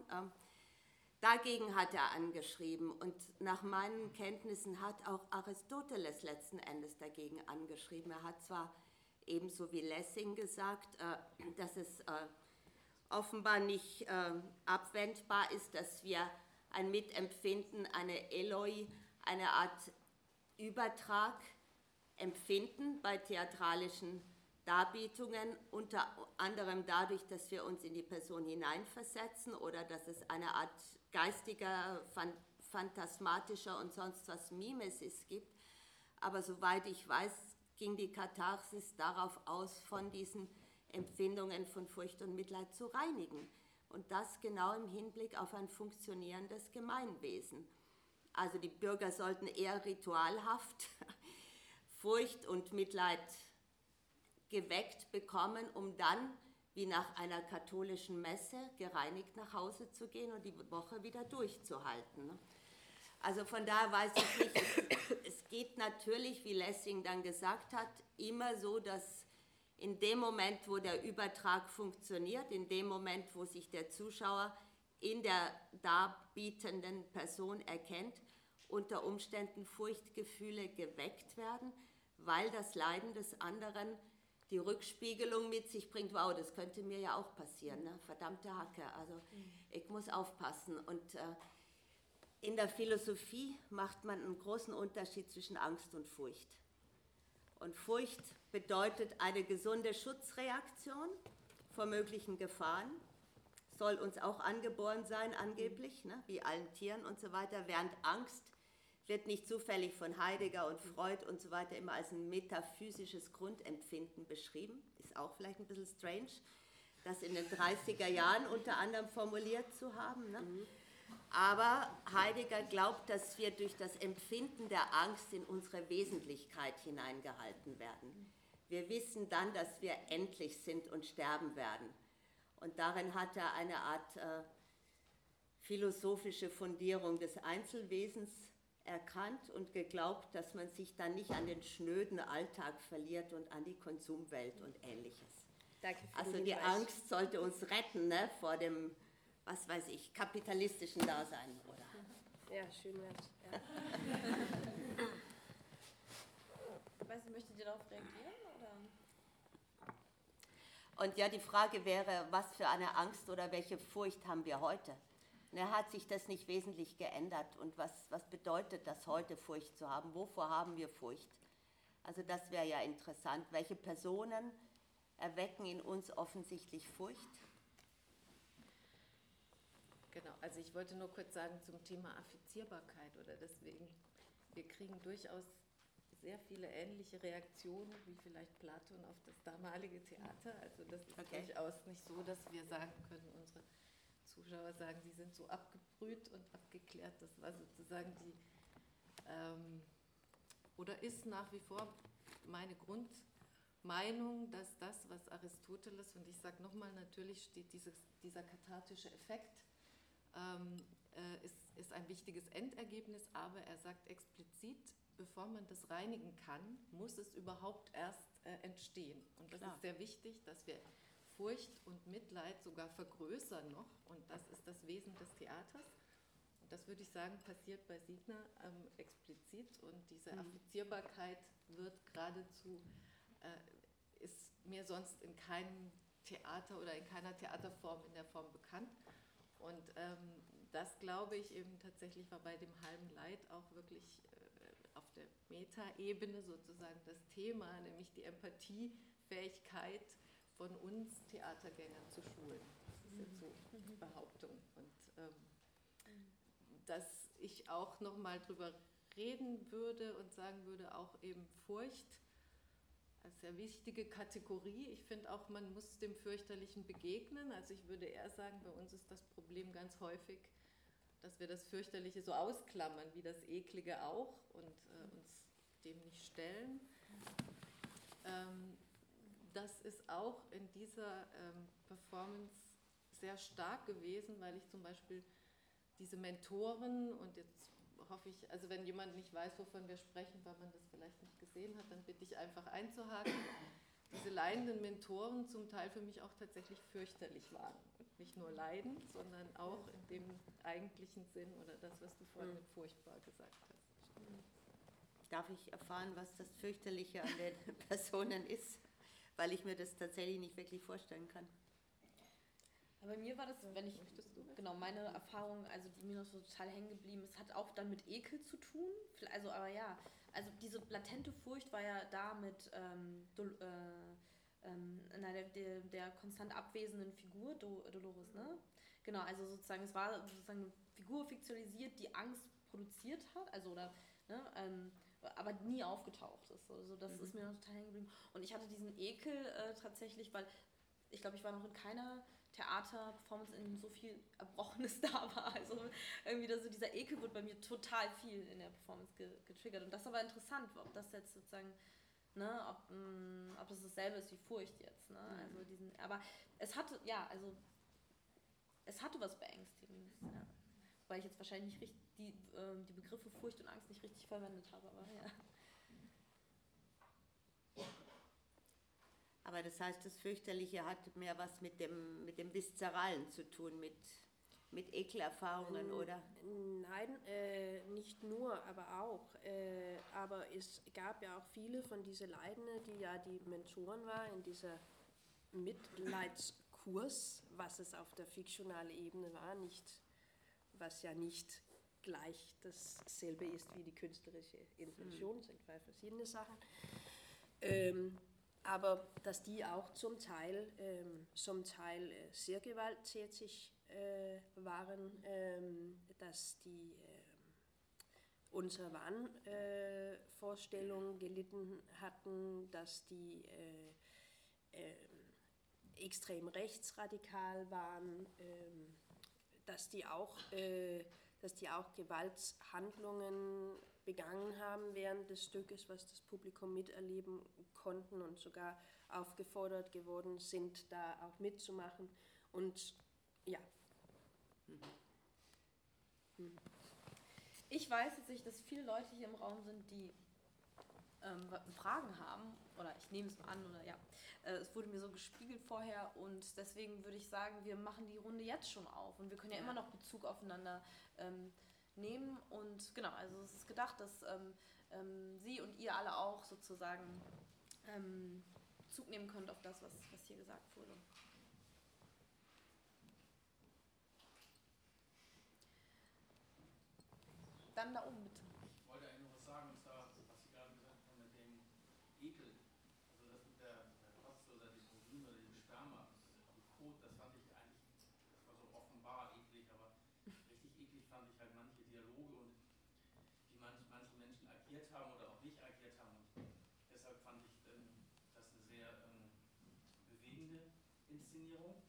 Dagegen hat er angeschrieben und nach meinen Kenntnissen hat auch Aristoteles letzten Endes dagegen angeschrieben. Er hat zwar ebenso wie Lessing gesagt, äh, dass es äh, offenbar nicht äh, abwendbar ist, dass wir ein Mitempfinden, eine Eloi, eine Art Übertrag empfinden bei theatralischen Darbietungen, unter anderem dadurch, dass wir uns in die Person hineinversetzen oder dass es eine Art geistiger, phantasmatischer und sonst was Mimesis gibt. Aber soweit ich weiß, ging die Katharsis darauf aus, von diesen Empfindungen von Furcht und Mitleid zu reinigen. Und das genau im Hinblick auf ein funktionierendes Gemeinwesen. Also die Bürger sollten eher ritualhaft Furcht und Mitleid geweckt bekommen, um dann, wie nach einer katholischen Messe, gereinigt nach Hause zu gehen und die Woche wieder durchzuhalten. Ne? Also von daher weiß ich nicht, es geht natürlich, wie Lessing dann gesagt hat, immer so, dass in dem Moment, wo der Übertrag funktioniert, in dem Moment, wo sich der Zuschauer in der darbietenden Person erkennt, unter Umständen Furchtgefühle geweckt werden, weil das Leiden des anderen die Rückspiegelung mit sich bringt, wow, das könnte mir ja auch passieren, ne? verdammte Hacke, also mhm. ich muss aufpassen. Und äh, in der Philosophie macht man einen großen Unterschied zwischen Angst und Furcht. Und Furcht bedeutet eine gesunde Schutzreaktion vor möglichen Gefahren. Soll uns auch angeboren sein, angeblich, ne, wie allen Tieren und so weiter, während Angst wird nicht zufällig von Heidegger und Freud und so weiter immer als ein metaphysisches Grundempfinden beschrieben. Ist auch vielleicht ein bisschen strange, das in den 30er Jahren unter anderem formuliert zu haben. Ne? Mhm. Aber Heidegger glaubt, dass wir durch das Empfinden der Angst in unsere Wesentlichkeit hineingehalten werden. Wir wissen dann, dass wir endlich sind und sterben werden. Und darin hat er eine Art äh, philosophische Fundierung des Einzelwesens erkannt und geglaubt, dass man sich dann nicht an den schnöden Alltag verliert und an die Konsumwelt und ähnliches. Danke für also die Angst sollte uns retten ne, vor dem was weiß ich, kapitalistischen Dasein, oder?
Ja, schön wär's. Ja.
weiß nicht, möchtet ihr darauf reagieren? Oder?
Und ja, die Frage wäre, was für eine Angst oder welche Furcht haben wir heute? Ne, hat sich das nicht wesentlich geändert? Und was, was bedeutet das heute, Furcht zu haben? Wovor haben wir Furcht? Also das wäre ja interessant. Welche Personen erwecken in uns offensichtlich Furcht.
Genau, also ich wollte nur kurz sagen zum Thema Affizierbarkeit oder deswegen, wir kriegen durchaus sehr viele ähnliche Reaktionen wie vielleicht Platon auf das damalige Theater. Also das ist okay. durchaus nicht so, dass wir sagen können, unsere Zuschauer sagen, sie sind so abgebrüht und abgeklärt. Das war sozusagen die, ähm, oder ist nach wie vor meine Grundmeinung, dass das, was Aristoteles, und ich sage nochmal, natürlich steht dieses, dieser kathartische Effekt, ähm, äh, ist, ist ein wichtiges Endergebnis, aber er sagt explizit, bevor man das reinigen kann, muss es überhaupt erst äh, entstehen. Und das Klar. ist sehr wichtig, dass wir Furcht und Mitleid sogar vergrößern noch. Und das ist das Wesen des Theaters. Und das würde ich sagen, passiert bei Siegner ähm, explizit. Und diese mhm. Affizierbarkeit wird geradezu, äh, ist mir sonst in keinem Theater oder in keiner Theaterform in der Form bekannt. Und ähm, das glaube ich eben tatsächlich war bei dem halben Leid auch wirklich auf der Metaebene sozusagen das Thema, nämlich die Empathiefähigkeit von uns Theatergängern zu schulen. Das ist jetzt so die Behauptung. Und ähm, dass ich auch nochmal drüber reden würde und sagen würde, auch eben Furcht als sehr wichtige Kategorie. Ich finde auch, man muss dem Fürchterlichen begegnen. Also ich würde eher sagen, bei uns ist das Problem ganz häufig, dass wir das Fürchterliche so ausklammern, wie das Eklige auch und äh, uns dem nicht stellen. Ähm, das ist auch in dieser ähm, Performance sehr stark gewesen, weil ich zum Beispiel diese Mentoren und jetzt hoffe ich, also wenn jemand nicht weiß, wovon wir sprechen, weil man das vielleicht nicht gesehen hat, dann bitte ich einfach einzuhaken. Diese leidenden Mentoren zum Teil für mich auch tatsächlich fürchterlich waren nicht nur leiden, sondern auch in dem eigentlichen Sinn oder das, was du vorhin mit furchtbar gesagt hast.
Darf ich erfahren, was das Fürchterliche an den Personen ist? Weil ich mir das tatsächlich nicht wirklich vorstellen kann.
bei mir war das, wenn ich, genau, meine Erfahrung, also die mir noch so total hängen geblieben ist, hat auch dann mit Ekel zu tun. Also, aber ja, also diese latente Furcht war ja da mit ähm, äh, ähm, der, der, der, konstant abwesenden Figur, Do, Dolores, ne? Genau, also sozusagen, es war sozusagen eine Figur fiktionalisiert, die Angst produziert hat, also oder, ne, ähm, aber nie aufgetaucht ist. Also das mhm. ist mir total hängen geblieben. Und ich hatte diesen Ekel äh, tatsächlich, weil ich glaube, ich war noch in keiner Theaterperformance, in so viel Erbrochenes da war. Also irgendwie das, dieser Ekel wird bei mir total viel in der Performance getriggert. Und das ist aber interessant, ob das jetzt sozusagen ne, ob, mh, mm, ob das dasselbe ist wie Furcht jetzt, ne? Mhm. Also diesen, aber es hatte, ja, also es hatte was Beängstigendes, ja. Weil ich jetzt wahrscheinlich nicht richtig die, äh, die Begriffe Furcht und Angst nicht richtig verwendet habe, aber ja.
Aber das heißt, das Fürchterliche hat mehr was mit dem, mit dem Viszeralen zu tun, mit mit Ekelerfahrungen, ähm, oder?
Nein, äh, nicht nur, aber auch. Äh, aber es gab ja auch viele von diesen Leidenden, die ja die Mentoren waren in dieser Mitleidskurs, was es auf der fiktionalen Ebene war, nicht, was ja nicht gleich dasselbe ist wie die künstlerische Intention, mhm. sind zwei verschiedene Sachen. Ähm, aber dass die auch zum Teil, ähm, zum Teil äh, sehr gewalttätig äh, waren, ähm, dass die äh, unsere Wahnvorstellung äh, gelitten hatten, dass die äh, ähm, extrem rechtsradikal waren, ähm, dass, die auch, äh, dass die auch Gewalthandlungen begangen haben während des Stückes, was das Publikum miterleben konnten und sogar aufgefordert geworden sind, da auch mitzumachen. Und ja,
ich weiß tatsächlich, dass viele Leute hier im Raum sind, die ähm, Fragen haben, oder ich nehme es mal an, oder ja, äh, es wurde mir so gespiegelt vorher und deswegen würde ich sagen, wir machen die Runde jetzt schon auf und wir können ja, ja. immer noch Bezug aufeinander ähm, nehmen und genau, also es ist gedacht, dass ähm, ähm Sie und ihr alle auch sozusagen ähm, Bezug nehmen könnt auf das, was, was hier gesagt wurde. Dann da oben bitte.
Ich wollte eigentlich noch was sagen, und zwar, was Sie gerade gesagt haben mit dem Ekel. Also das mit der, der Kotzloser Dysphorie Inszenierung.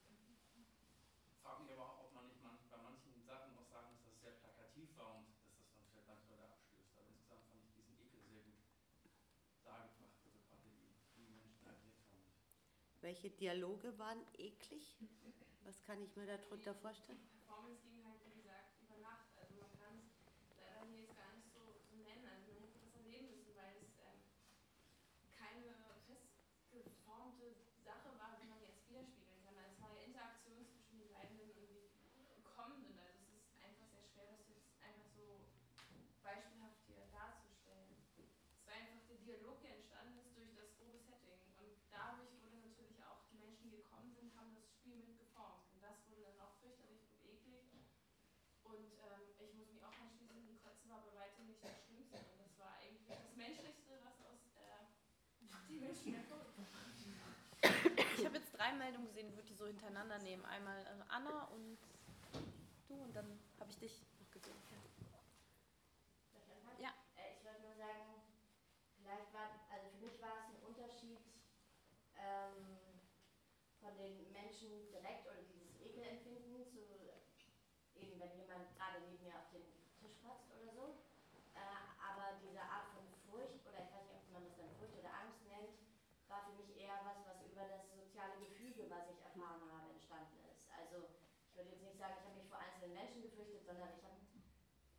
Frage mich aber auch, ob man nicht man, bei manchen Sachen auch sagen muss, dass es sehr plakativ war und dass das dann vielleicht ganz Leute abstößt. Aber insgesamt fand ich diesen Ekel sehr gut dargebracht, also gerade wie, wie Menschen agiert haben.
Welche Dialoge waren eklig? Was kann ich mir darunter vorstellen?
Die Performance ging halt, wie gesagt, über Nacht. Also man kann es leider hier jetzt gar nicht so, so nennen. Also man hätte das erleben müssen, weil es ähm, keine festgeformte Sache war, die man jetzt widerspiegeln kann. Also es war ja Interaktion zwischen den Leidenden und die Gekommenen. Also es ist einfach sehr schwer, das jetzt einfach so beispielhaft hier darzustellen. Es war einfach der Dialog, der entstanden ist durch das grobe Setting. Und dadurch wurde natürlich auch die Menschen, die gekommen sind, haben das Spiel mitgeformt. Und das wurde dann auch fürchterlich und eklig. Und ähm, ich muss mich auch anschließen, die Kotze war bei weitem nicht das Schlimmste. Und das war eigentlich das Menschlichste, was aus äh, den Menschen hervorgekommen ist.
Meldungen gesehen, würde die so hintereinander nehmen. Einmal äh, Anna und du und dann habe ich dich noch gesehen.
Anfangen?
Ja.
Äh, ich wollte nur sagen, vielleicht war, also für mich war es ein Unterschied ähm, von den Menschen direkt oder dieses Ekelempfinden zu eben, wenn jemand gerade neben mir auf den Tisch kotzt oder so. Äh, aber diese Art von Furcht, oder ich weiß nicht, ob man das dann Furcht oder Angst nennt, war für mich eher was, was über das soziale Gefüge, was ich erfahren habe, entstanden ist. Also ich würde jetzt nicht sagen, ich habe mich vor einzelnen Menschen gefürchtet, sondern ich habe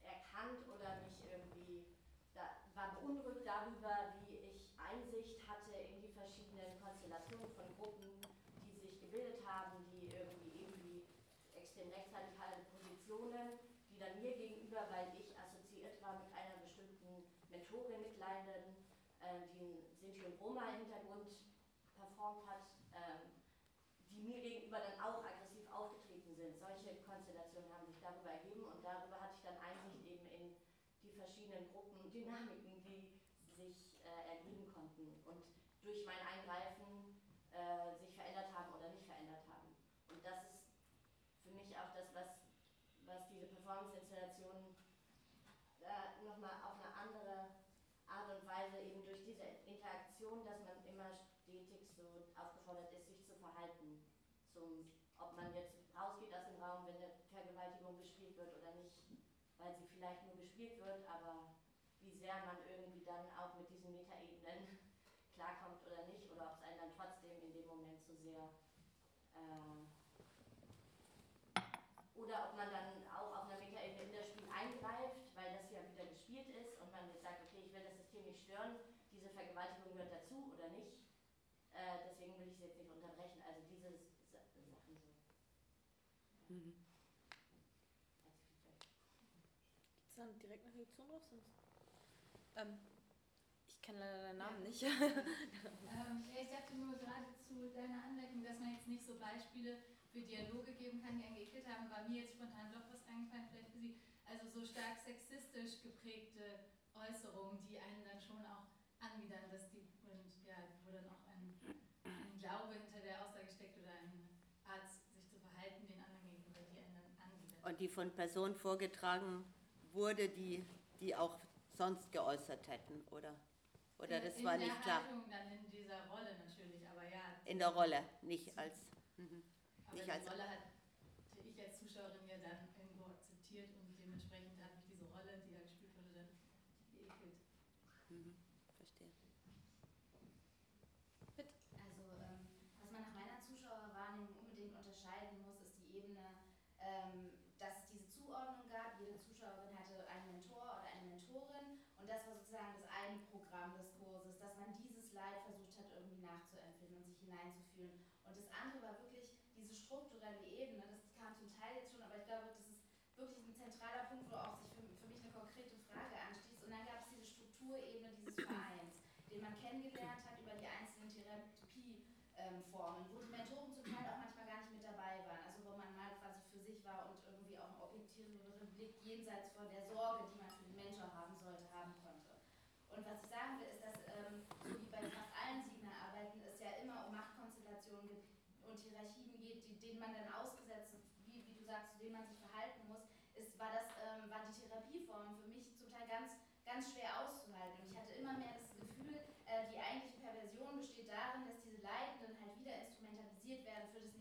erkannt oder mich irgendwie da, war beunruhigt darüber, wie ich Einsicht hatte in die verschiedenen Konstellationen von Gruppen, die sich gebildet haben, die irgendwie irgendwie extrem rechtsradikale Positionen, die dann mir gegenüber, weil ich assoziiert war mit einer bestimmten Mentorin mit Leidenden, äh, die einen Sinti- und Roma-Hintergrund performt hat, ähm, die mir gegenüber dann auch aggressiv aufgetreten sind. Solche Konstellationen haben sich darüber ergeben und darüber hatte ich dann Einsicht eben in die verschiedenen Gruppendynamiken, die sich äh, ergeben konnten und durch mein Eingreifen äh, sich verändert haben oder nicht verändert haben. Und das ist für mich auch das, was, was diese Performance-Installation äh, nochmal auf eine andere Art und Weise eben durch diese Interaktion, dass man immer stetig so aufgefordert ist, sich zu verhalten. Zum, ob man jetzt rausgeht aus dem Raum, wenn eine Vergewaltigung gespielt wird oder nicht, weil sie vielleicht nur gespielt wird, aber wie sehr man irgendwie dann auch mit diesen Metaebenen klarkommt oder nicht, oder ob es einen dann trotzdem in dem Moment zu sehr äh, oder ob man dann auch auf einer Metaebene in das Spiel eingreift, weil das ja wieder gespielt ist und man jetzt sagt, okay, ich will das System nicht stören, diese Vergewaltigung gehört dazu oder nicht. Äh, deswegen will ich sie jetzt nicht unterbrechen. Also diese Sa- Sachen so.
Mhm.
Als Feedback.
Gibt es dann direkt eine Reaktion drauf? Sonst? Ähm, ich kenne leider deinen Namen nicht.
Ähm, ja, ich dachte nur gerade zu deiner Anmerkung, dass man jetzt nicht so Beispiele für Dialoge geben kann, die einen geekelt haben, war mir jetzt spontan doch was eingefallen, vielleicht für Sie. Also so stark sexistisch geprägte Äußerungen, die einen dann schon auch anwidern, dass die, und ja, wo dann auch ein, ein Glaube hinter der Aussage steckt oder eine Art, sich zu verhalten den anderen gegenüber, die einen dann anwidern.
Und die von Personen vorgetragen wurde, die, die auch sonst geäußert hätten, oder? Oder
in,
das war nicht klar?
Haltung dann in dieser Rolle natürlich, aber ja.
In der Rolle, nicht als. Mhm.
Aber
Nicht
die
als-
Rolle hatte ich als Zuschauerin ja dann irgendwo akzeptiert und dementsprechend hat mich diese Rolle, die da gespielt wurde, dann geekelt.
Mhm. Verstehe.
Also, ähm, was man nach meiner Zuschauerwahrnehmung unbedingt unterscheiden muss, ist die Ebene, ähm, dass es diese Zuordnung gab. Jede Zuschauerin hatte einen Mentor oder eine Mentorin und das war sozusagen das eine Programm des Kurses, dass man dieses Leid versucht hat, irgendwie nachzuempfinden und sich hineinzufühlen. Und das andere war wirklich diese strukturelle Ebene, das kam zum Teil jetzt schon, aber ich glaube, das ist wirklich ein zentraler Punkt, wo auch sich für, für mich eine konkrete Frage anschließt. Und dann gab es diese Strukturebene dieses Vereins, den man kennengelernt hat über die einzelnen Therapieformen, wo die Mentoren zum Teil auch manchmal gar nicht mit dabei waren. Also wo man mal quasi für sich war und irgendwie auch einen objektiveren Blick jenseits von der Sorge, die man für den Mentor haben sollte, haben konnte. Und was ich sagen will, ist, dass ähm, so wie bei fast allen Signa-Arbeiten es ja immer um Machtkonstellationen gibt und Hierarchien geht, die, denen man dann ausgesetzt, wie, wie du sagst, zu denen man sich verhalten muss, ist, war das, ähm, war die Therapieform für mich zum Teil ganz, ganz schwer auszuhalten. Und ich hatte immer mehr das Gefühl, äh, die eigentliche Perversion besteht darin, dass diese Leidenden halt wieder instrumentalisiert werden für das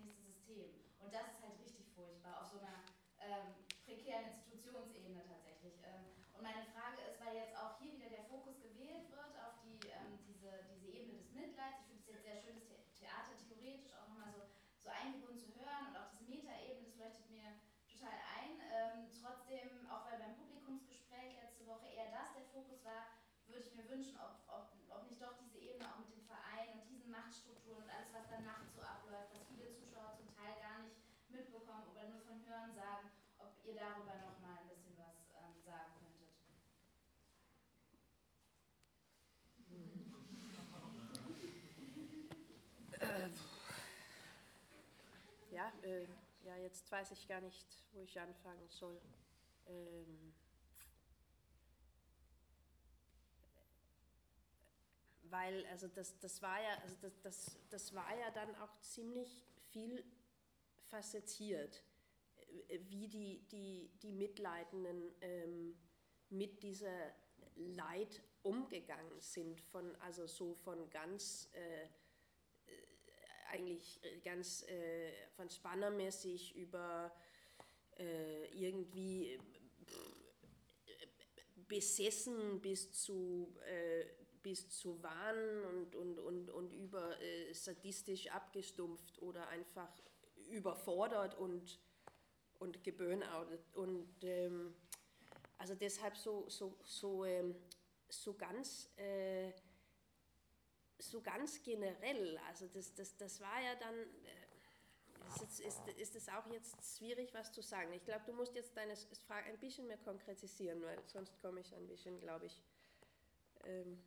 Und meine Frage ist, weil jetzt auch hier wieder der Fokus gewählt wird auf die, ähm, diese, diese Ebene des Mitleids. Ich finde es jetzt sehr schön, das Theater theoretisch auch nochmal so, so eingebunden zu hören und auch diese Metaebene, das leuchtet mir total ein. Ähm, trotzdem, auch weil beim Publikumsgespräch letzte Woche eher das der Fokus war, würde ich mir wünschen, ob, ob, ob nicht doch diese Ebene auch mit dem Verein und diesen Machtstrukturen und alles, was danach so abläuft, was viele Zuschauer zum Teil gar nicht mitbekommen oder nur von Hören sagen, ob ihr darüber nochmal ein bisschen was ähm, sagen könntet.
Ja, äh, ja, jetzt weiß ich gar nicht, wo ich anfangen soll. Ähm, weil, also das, das war ja, also das, das, das war ja dann auch ziemlich viel facettiert, äh, wie die, die, die Mitleidenden ähm, mit dieser Leid umgegangen sind, von, also so von ganz äh, eigentlich äh, ganz äh, von spannermäßig über äh, irgendwie besessen bis zu, äh, bis zu Wahn und, und, und, und über äh, sadistisch abgestumpft oder einfach überfordert und, und geburnoutet. Und ähm, also deshalb so, so, so, ähm, so ganz äh, so ganz generell, also das, das, das war ja dann, äh, ist, ist, ist es auch jetzt schwierig, was zu sagen. Ich glaube, du musst jetzt deine Frage ein bisschen mehr konkretisieren, weil sonst komme ich ein bisschen, glaube ich.
Ähm.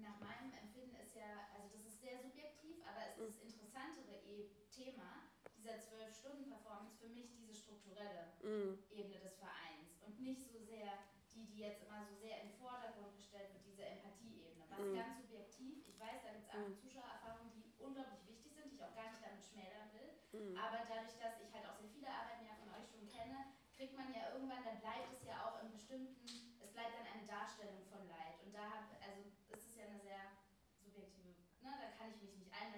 Nach meinem Empfinden ist ja, also das ist sehr subjektiv, aber es ist das interessantere e Thema dieser Zwölf-Stunden-Performance für mich diese strukturelle mm. Ebene des Vereins und nicht so sehr die, die jetzt immer so sehr in den Vordergrund gestellt wird, diese Empathieebene, was mm. ganz subjektiv, ich weiß, da gibt es auch mhm. Zuschauererfahrungen, die unglaublich wichtig sind, die ich auch gar nicht damit schmälern will, mm. aber dadurch, dass ich halt auch sehr viele Arbeiten ja von euch schon kenne, kriegt man ja irgendwann, dann bleibt es ja auch in bestimmten, es bleibt dann eine Darstellung von Leid und da habe, also es ist ja eine sehr subjektive, ne, da kann ich mich nicht ein,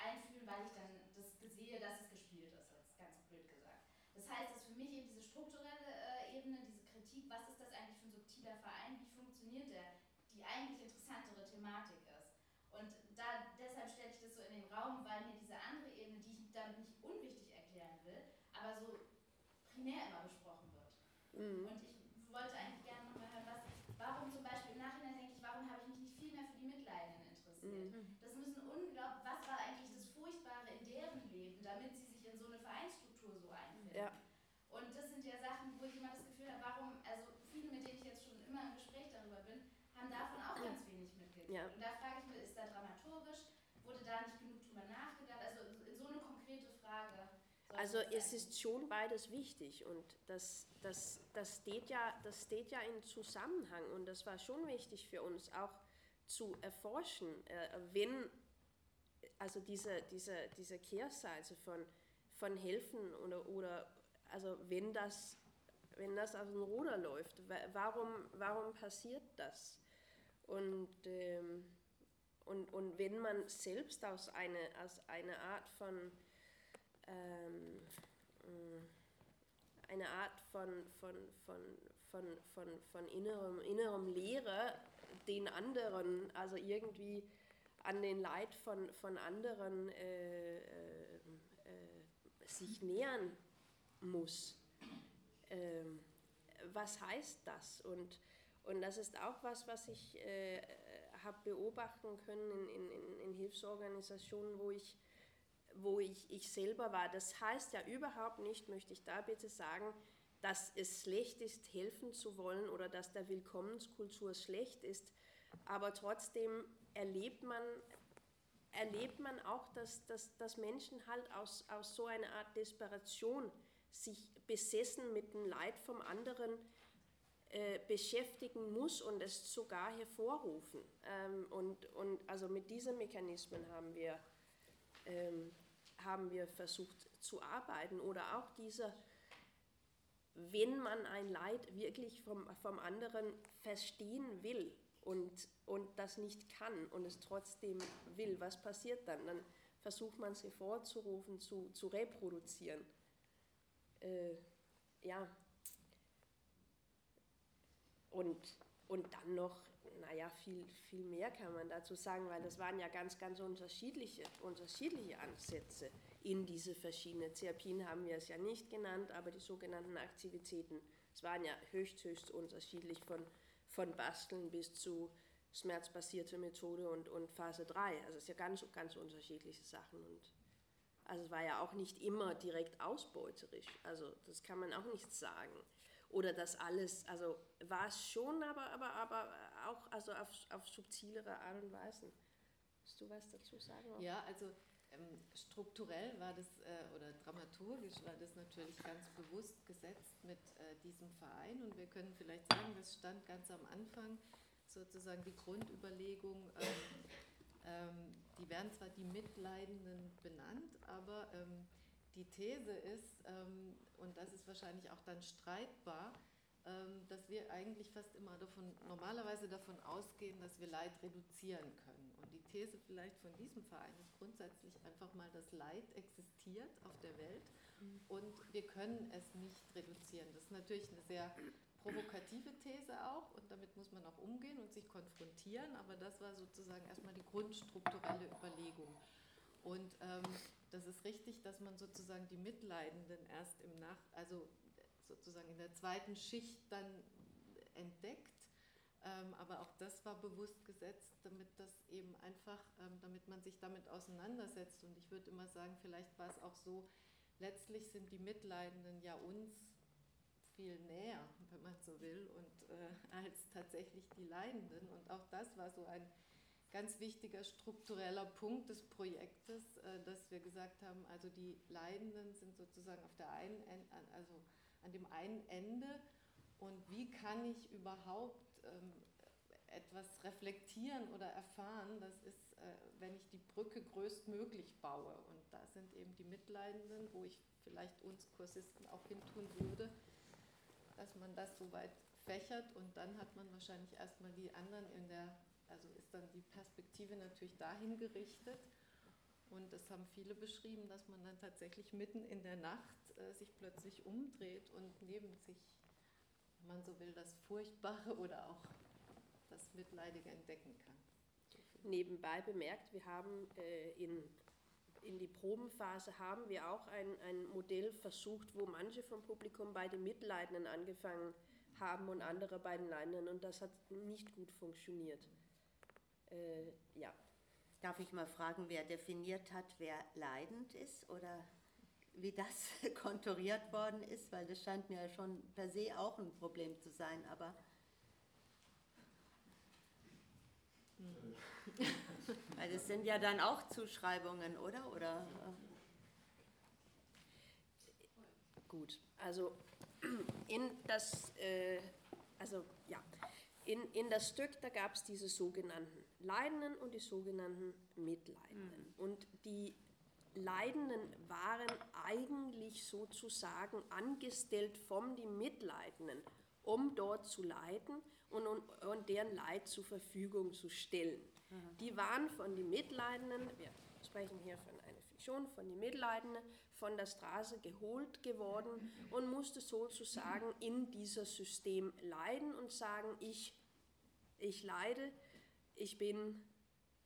einfühlen, weil ich dann das sehe, dass es gespielt ist, jetzt ganz blöd gesagt. Das heißt, dass für mich eben diese strukturelle äh, Ebene, diese Kritik, was ist das eigentlich für ein subtiler Verein, wie funktioniert der, die eigentlich interessantere Thematik ist. Und da, deshalb stelle ich das so in den Raum, weil mir diese andere Ebene, die ich damit nicht unwichtig erklären will, aber so primär immer besprochen wird. Mhm. Und ich wollte eigentlich gerne nochmal hören, was, warum zum Beispiel im Nachhinein denke ich, warum habe ich mich nicht viel mehr für die Mitleidenden interessiert? Mhm. Das müssen unglaublich, was war eigentlich das Furchtbare in deren Leben, damit sie sich in so eine Vereinsstruktur so einfinden? Ja. Und das sind ja Sachen, wo ich immer das Gefühl habe, warum, also viele, mit denen ich jetzt schon immer im Gespräch darüber bin, haben davon auch ganz wenig mitgekriegt. Ja. Und da frage ich mich, ist da dramaturgisch, wurde da nicht genug drüber nachgedacht? Also so eine konkrete Frage.
Also es ist schon beides wichtig und das, das, das, steht ja, das steht ja in Zusammenhang und das war schon wichtig für uns auch zu erforschen, äh, wenn also diese, diese, diese Kehrseite von, von Helfen oder, oder also wenn das, wenn das aus dem Ruder läuft, warum, warum passiert das? Und, ähm, und, und wenn man selbst aus einer aus eine Art von ähm, äh, eine Art von, von, von, von, von, von innerem, innerem Lehre den anderen, also irgendwie an den Leid von, von anderen äh, äh, äh sich nähern muss. Ähm, was heißt das? Und, und das ist auch was, was ich äh, habe beobachten können in, in, in Hilfsorganisationen, wo ich, wo ich, ich selber war. Das heißt ja überhaupt nicht, möchte ich da bitte sagen, dass es schlecht ist, helfen zu wollen oder dass der Willkommenskultur schlecht ist. Aber trotzdem erlebt man, erlebt man auch, dass, dass, dass Menschen halt aus, aus so einer Art Desperation sich besessen mit dem Leid vom anderen äh, beschäftigen muss und es sogar hervorrufen. Ähm, und, und also mit diesen Mechanismen haben wir, ähm, haben wir versucht zu arbeiten. Oder auch dieser, wenn man ein Leid wirklich vom, vom anderen verstehen will und, und das nicht kann und es trotzdem will, was passiert dann? Dann versucht man es hervorzurufen, zu, zu reproduzieren. Äh, ja, und, und dann noch, naja, viel, viel mehr kann man dazu sagen, weil das waren ja ganz, ganz unterschiedliche, unterschiedliche Ansätze in diese verschiedenen Therapien, haben wir es ja nicht genannt, aber die sogenannten Aktivitäten, es waren ja höchst, höchst unterschiedlich von, von Basteln bis zu schmerzbasierte Methode und, und Phase 3. Also es ist ja ganz, ganz unterschiedliche Sachen. Und also es war ja auch nicht immer direkt ausbeuterisch. Also das kann man auch nicht sagen. Oder das alles, also war es schon, aber, aber, aber auch also auf, auf subtilere Art und Weise. Willst du was dazu sagen?
Ja, also ähm, strukturell war das, äh, oder dramaturgisch war das natürlich ganz bewusst gesetzt mit äh, diesem Verein. Und wir können vielleicht sagen, das stand ganz am Anfang sozusagen die Grundüberlegung, ähm, ähm, die werden zwar die Mitleidenden benannt, aber ähm, die These ist, ähm, und das ist wahrscheinlich auch dann streitbar, ähm, dass wir eigentlich fast immer davon, normalerweise davon ausgehen, dass wir Leid reduzieren können. Und die These vielleicht von diesem Verein ist grundsätzlich einfach mal, dass Leid existiert auf der Welt mhm. und wir können es nicht reduzieren. Das ist natürlich eine sehr provokative These auch und damit muss man auch umgehen und sich konfrontieren, aber das war sozusagen erstmal die grundstrukturelle Überlegung. Und ähm, das ist richtig, dass man sozusagen die Mitleidenden erst im Nach, also sozusagen in der zweiten Schicht dann entdeckt. Ähm, aber auch das war bewusst gesetzt, damit das eben einfach, ähm, damit man sich damit auseinandersetzt. Und ich würde immer sagen, vielleicht war es auch so, letztlich sind die Mitleidenden ja uns viel näher, wenn man so will, und äh, als tatsächlich die Leidenden. Und auch das war so ein ganz wichtiger struktureller Punkt des Projektes, äh, dass wir gesagt haben, also die Leidenden sind sozusagen auf der einen, also an dem einen Ende und wie kann ich überhaupt ähm, etwas reflektieren oder erfahren, das ist, äh, wenn ich die Brücke größtmöglich baue. Und da sind eben die Mitleidenden, wo ich vielleicht uns Kursisten auch hintun würde, dass man das so weit fächert und dann hat man wahrscheinlich erstmal die anderen in der, also ist dann die Perspektive natürlich dahin gerichtet. Und das haben viele beschrieben, dass man dann tatsächlich mitten in der Nacht äh, sich plötzlich umdreht und neben sich, wenn man so will, das Furchtbare oder auch das Mitleidige entdecken kann.
Nebenbei bemerkt, wir haben äh, in, in die Probenphase haben wir auch ein, ein Modell versucht, wo manche vom Publikum bei den Mitleidenden angefangen haben und andere bei den Leidenden und das hat nicht gut funktioniert. Äh, ja.
Darf ich mal fragen, wer definiert hat, wer leidend ist oder wie das konturiert worden ist, weil das scheint mir schon per se auch ein Problem zu sein, aber. weil das sind ja dann auch Zuschreibungen, oder? oder
Gut, also in das, äh, also ja, in, in das Stück, da gab es diese sogenannten Leidenden und die sogenannten Mitleidenden. Mhm. Und die Leidenden waren eigentlich sozusagen angestellt von den Mitleidenden, um dort zu leiden und, und, und deren Leid zur Verfügung zu stellen. Mhm. Die waren von den Mitleidenden, wir sprechen hier von einer Fiktion, von den Mitleidenden von der Straße geholt geworden und musste sozusagen in dieses System leiden und sagen, ich, ich leide, ich bin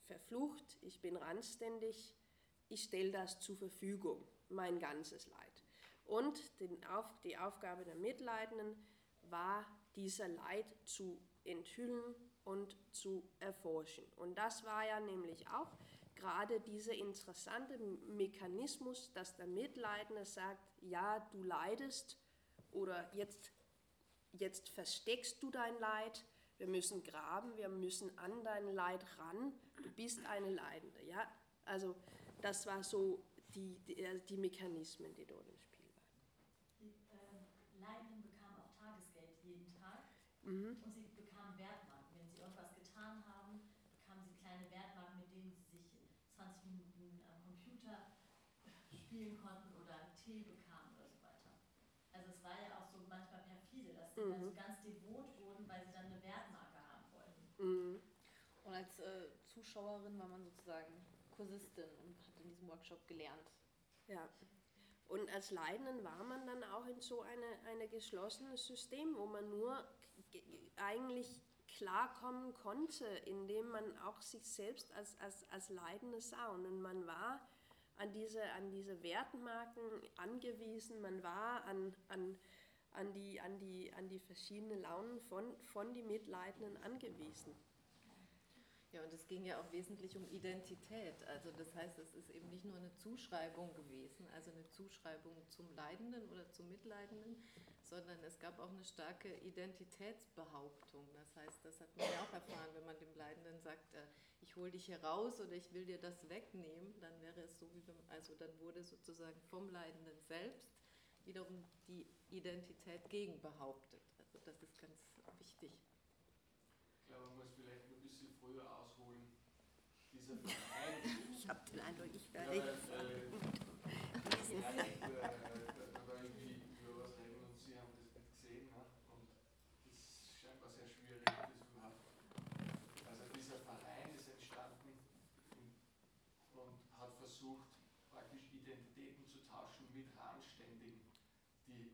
verflucht, ich bin randständig, ich stelle das zur Verfügung, mein ganzes Leid. Und die Aufgabe der Mitleidenden war, dieser Leid zu enthüllen und zu erforschen. Und das war ja nämlich auch gerade dieser interessante Mechanismus, dass der Mitleidende sagt, ja, du leidest oder jetzt, jetzt versteckst du dein Leid, wir müssen graben, wir müssen an dein Leid ran, du bist eine Leidende. Ja? Also das war so die, die, äh, die Mechanismen, die dort im Spiel waren.
Die äh, Leidenden bekamen auch Tagesgeld jeden Tag mhm. und sie bekamen Wertmarken. Wenn sie irgendwas getan haben, bekamen sie kleine Wertmarken, mit denen sie sich 20 Minuten am Computer spielen konnten oder Tee bekamen oder so weiter. Also es war ja auch so manchmal perfide, dass sie mhm. dann so ganz devot wurden, weil sie dann eine Wertmarke haben wollten.
Mhm. Und als äh, Zuschauerin war man sozusagen Kursistin und in diesem Workshop gelernt.
Ja. Und als Leidenden war man dann auch in so einem eine geschlossenes System, wo man nur eigentlich klarkommen konnte, indem man auch sich selbst als, als, als Leidende sah. Und man war an diese, an diese Wertmarken angewiesen, man war an, an, an, die, an, die, an die verschiedenen Launen von, von die Mitleidenden angewiesen.
Ja, und es ging ja auch wesentlich um Identität. Also das heißt, es ist eben nicht nur eine Zuschreibung gewesen, also eine Zuschreibung zum Leidenden oder zum Mitleidenden, sondern es gab auch eine starke Identitätsbehauptung. Das heißt, das hat man ja auch erfahren, wenn man dem Leidenden sagt, äh, ich hole dich heraus oder ich will dir das wegnehmen, dann wäre es so, wie wenn, also dann wurde sozusagen vom Leidenden selbst wiederum die Identität gegenbehauptet. Also das ist ganz wichtig.
Ich glaube, man muss vielleicht ein bisschen früher ausholen. Dieser Verein.
Ich habe den Eindruck, ich werde. Ja, äh,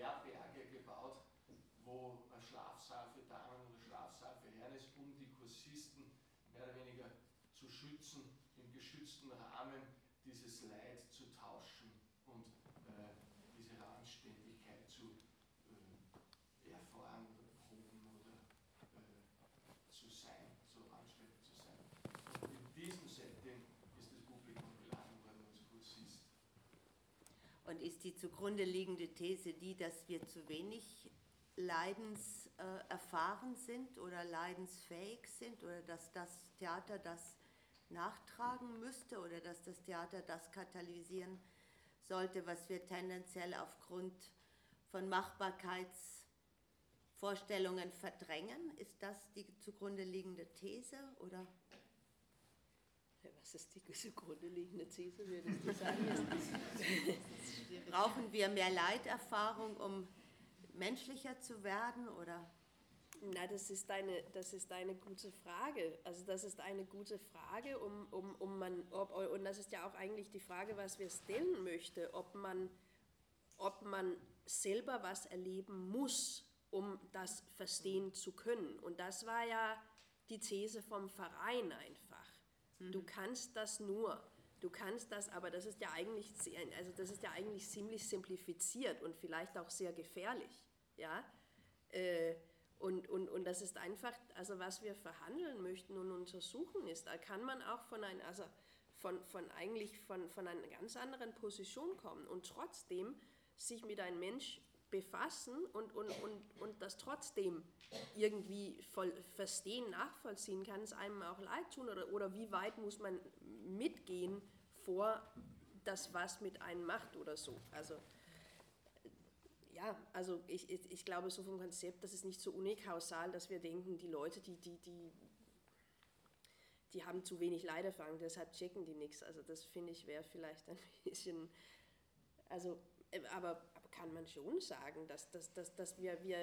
Herberge gebaut, wo ein Schlafsaal für Damen oder Schlafsaal für Herren ist, um die Kursisten mehr oder weniger zu schützen, im geschützten Rahmen dieses Leid zu tauschen und äh, diese Randständigkeit zu erfahren oder proben oder äh, zu sein, so anständig zu sein. Und in diesem Setting ist das Publikum geladen worden als Kursist. Ist die zugrunde liegende These die, dass wir zu wenig leidenserfahren äh, sind oder leidensfähig sind oder dass das Theater das nachtragen müsste oder dass das Theater das katalysieren sollte, was wir tendenziell aufgrund von Machbarkeits Vorstellungen verdrängen? Ist das die zugrunde liegende These oder?
Was ist die zugrunde liegende These, würdest du sagen?
Brauchen wir mehr Leiterfahrung, um menschlicher zu werden oder?
Na, das ist eine, das ist eine gute Frage. Also das ist eine gute Frage, um, um, um man, ob, und das ist ja auch eigentlich die Frage, was wir stellen möchten, ob man, ob man selber was erleben muss, um das verstehen zu können. Und das war ja die These vom Verein einfach. Mhm. Du kannst das nur. Du kannst das, aber das ist ja eigentlich, also das ist ja eigentlich ziemlich simplifiziert und vielleicht auch sehr gefährlich. Ja? Äh, und, und, und das ist einfach, also was wir verhandeln möchten und untersuchen ist, da kann man auch von ein, also von, von eigentlich von, von einer ganz anderen Position kommen und trotzdem sich mit einem Mensch befassen und, und, und, und das trotzdem irgendwie voll verstehen, nachvollziehen, kann es einem auch leid tun oder, oder wie weit muss man mitgehen vor das, was mit einem macht oder so. Also ja, also ich, ich, ich glaube so vom Konzept, das ist nicht so unikausal, dass wir denken, die Leute, die, die, die, die haben zu wenig Leiderfahrung, deshalb checken die nichts. Also das finde ich wäre vielleicht ein bisschen, also äh, aber kann man schon sagen, dass, dass, dass, dass wir, wir,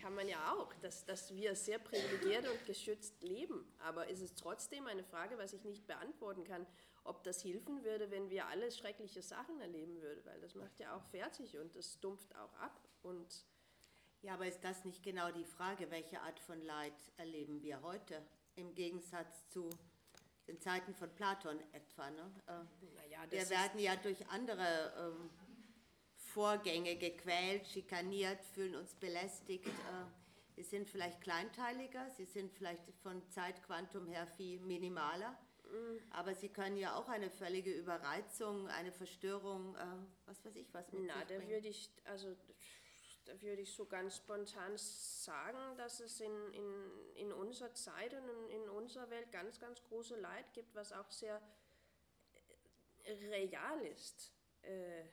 kann man ja auch, dass, dass wir sehr privilegiert und geschützt leben. Aber ist es trotzdem eine Frage, was ich nicht beantworten kann, ob das helfen würde, wenn wir alle schreckliche Sachen erleben würden, weil das macht ja auch fertig und das dumpft auch ab. Und
ja, aber ist das nicht genau die Frage, welche Art von Leid erleben wir heute im Gegensatz zu den Zeiten von Platon etwa? Ne? Äh, naja, wir werden ja durch andere ähm, Vorgänge gequält, schikaniert, fühlen uns belästigt. Sie äh, sind vielleicht kleinteiliger, sie sind vielleicht von Zeitquantum her viel minimaler, aber sie können ja auch eine völlige Überreizung, eine Verstörung, äh, was weiß ich, was
mit Na, sich da würde ich, also da würde ich so ganz spontan sagen, dass es in, in, in unserer Zeit und in, in unserer Welt ganz, ganz große Leid gibt, was auch sehr äh, real ist. Äh,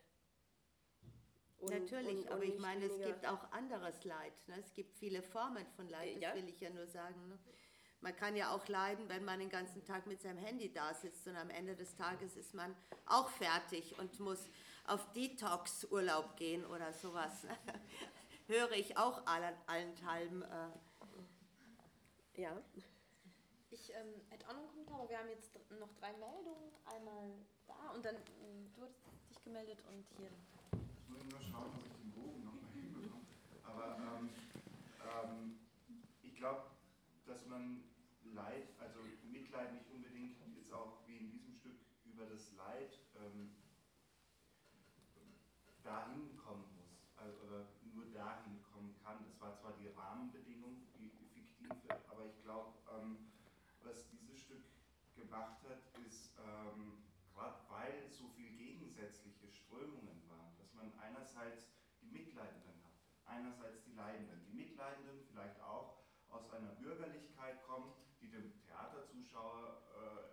Und,
Natürlich,
und, und
aber ich meine, es
weniger-
gibt auch anderes Leid. Ne? Es gibt viele Formen von Leid, das
Ja.
will ich ja nur sagen. Ne? Man kann ja auch leiden, wenn man den ganzen Tag mit seinem Handy da sitzt und am Ende des Tages ist man auch fertig und muss auf Detox-Urlaub gehen oder sowas. Ne? Höre ich auch allen, allenthalben. Äh,
Ja,
Ich ähm, hätte auch noch einen Kommentar, aber wir haben jetzt noch drei Meldungen. Einmal da und dann, ähm, du hattest dich gemeldet und hier.
Muss nur schauen, dass ich den Bogen nochmal hinbekomme. Aber ähm, ähm, ich glaube, dass man Leid, also Mitleid nicht unbedingt jetzt auch wie in diesem Stück über das Leid ähm, dahin kommen muss, also, oder nur dahin kommen kann. Das war zwar die Rahmenbedingung, die fiktive, aber ich glaube, ähm, was dieses Stück gemacht hat, ist, ähm, gerade weil so viel gegensätzliche Strömungen einerseits die Mitleidenden hat, einerseits die Leidenden. Die Mitleidenden vielleicht auch aus einer Bürgerlichkeit kommen, die dem Theaterzuschauer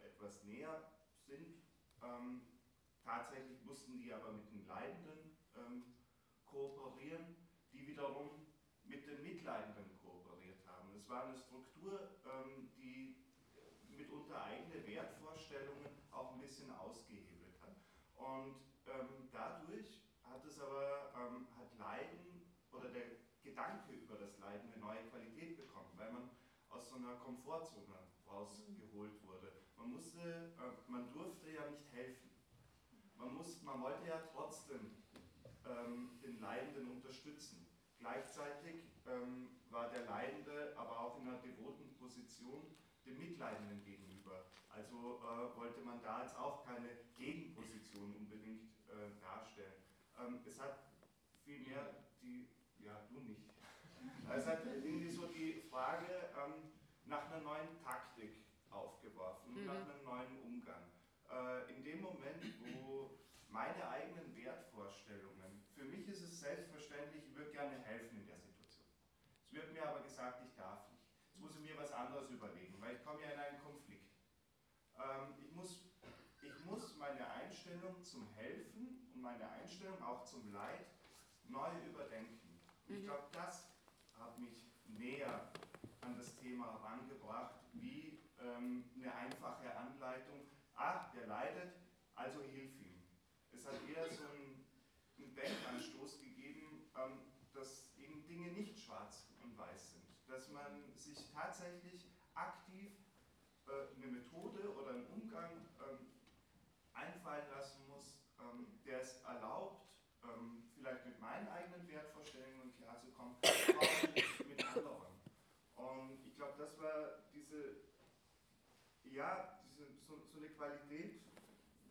äh, etwas näher sind. Ähm, tatsächlich mussten die aber mit den Leidenden ähm, kooperieren, die wiederum mit den Mitleidenden kooperiert haben. Es war eine Struktur, ähm, die mitunter eigene Wertvorstellungen auch ein bisschen ausgehebelt hat. Und ähm, dadurch hat es aber, ähm, hat Leiden oder der Gedanke über das Leiden eine neue Qualität bekommen, weil man aus so einer Komfortzone rausgeholt wurde. Man musste, äh, man durfte ja nicht helfen. Man, muss, man wollte ja trotzdem ähm, den Leidenden unterstützen. Gleichzeitig ähm, war der Leidende aber auch in einer devoten Position dem Mitleidenden gegenüber. Also äh, wollte man da jetzt auch keine Gegenposition unbedingt äh, darstellen. Ähm, es hat vielmehr die, ja du nicht, es hat irgendwie so die Frage ähm, nach einer neuen Taktik aufgeworfen,
Mhm.
nach einem neuen Umgang. Äh, in dem Moment, wo meine eigenen Wertvorstellungen, für mich ist es selbstverständlich, ich würde gerne helfen in der Situation. Es wird mir aber gesagt, ich darf nicht. Jetzt muss ich mir was anderes überlegen, weil ich komme ja in einen Konflikt. Ähm, ich, muss, ich muss meine Einstellung zum Helfen und meine Einstellung auch zum Leid neu überdenken. Ich
Mhm.
glaube, das näher an das Thema herangebracht, wie ähm, eine einfache Anleitung. Ah, der leidet, also hilf ihm. Es hat eher so einen, einen Denkanstoß gegeben, ähm, dass eben Dinge nicht schwarz und weiß sind. Dass man sich tatsächlich aktiv äh, eine Methode oder einen Umgang ähm, einfallen lassen muss, ähm, der es erlaubt, ähm, vielleicht mit meinen eigenen Wertvorstellungen klarzukommen, aber auch mit anderen. Und ich glaube, das war diese, ja, diese, so, so eine Qualität,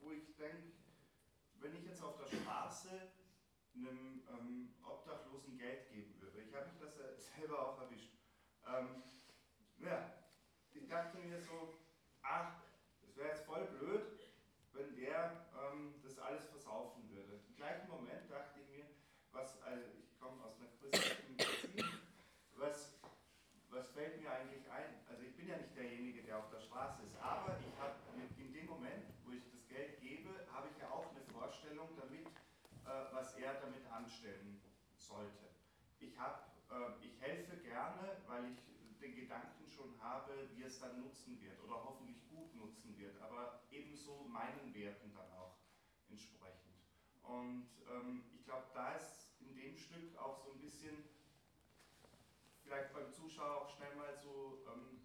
wo ich denke, wenn ich jetzt auf der Straße einem ähm, Obdachlosen Geld geben würde, ich habe mich das selber auch erwischt, ähm, ja, ich dachte mir so, ach, es wäre jetzt voll blöd, wenn der ähm, das alles versaufen würde. Im gleichen Moment dachte ich mir, was, also ich komme aus einer christlichen Beziehung, was, was fällt mir eigentlich ein? Also ich bin ja nicht derjenige, der auf der Straße ist, aber ich habe in dem Moment, wo ich das Geld gebe, habe ich ja auch eine Vorstellung damit, äh, was er damit anstellen sollte. Ich, hab, äh, ich helfe gerne, weil ich den Gedanken schon habe, wie es dann nutzen wird oder hoffentlich gut nutzen wird, aber ebenso meinen Werten dann auch entsprechend. Und ähm, ich glaube, da ist in dem Stück auch so ein bisschen, vielleicht beim Zuschauer auch schnell mal so ähm,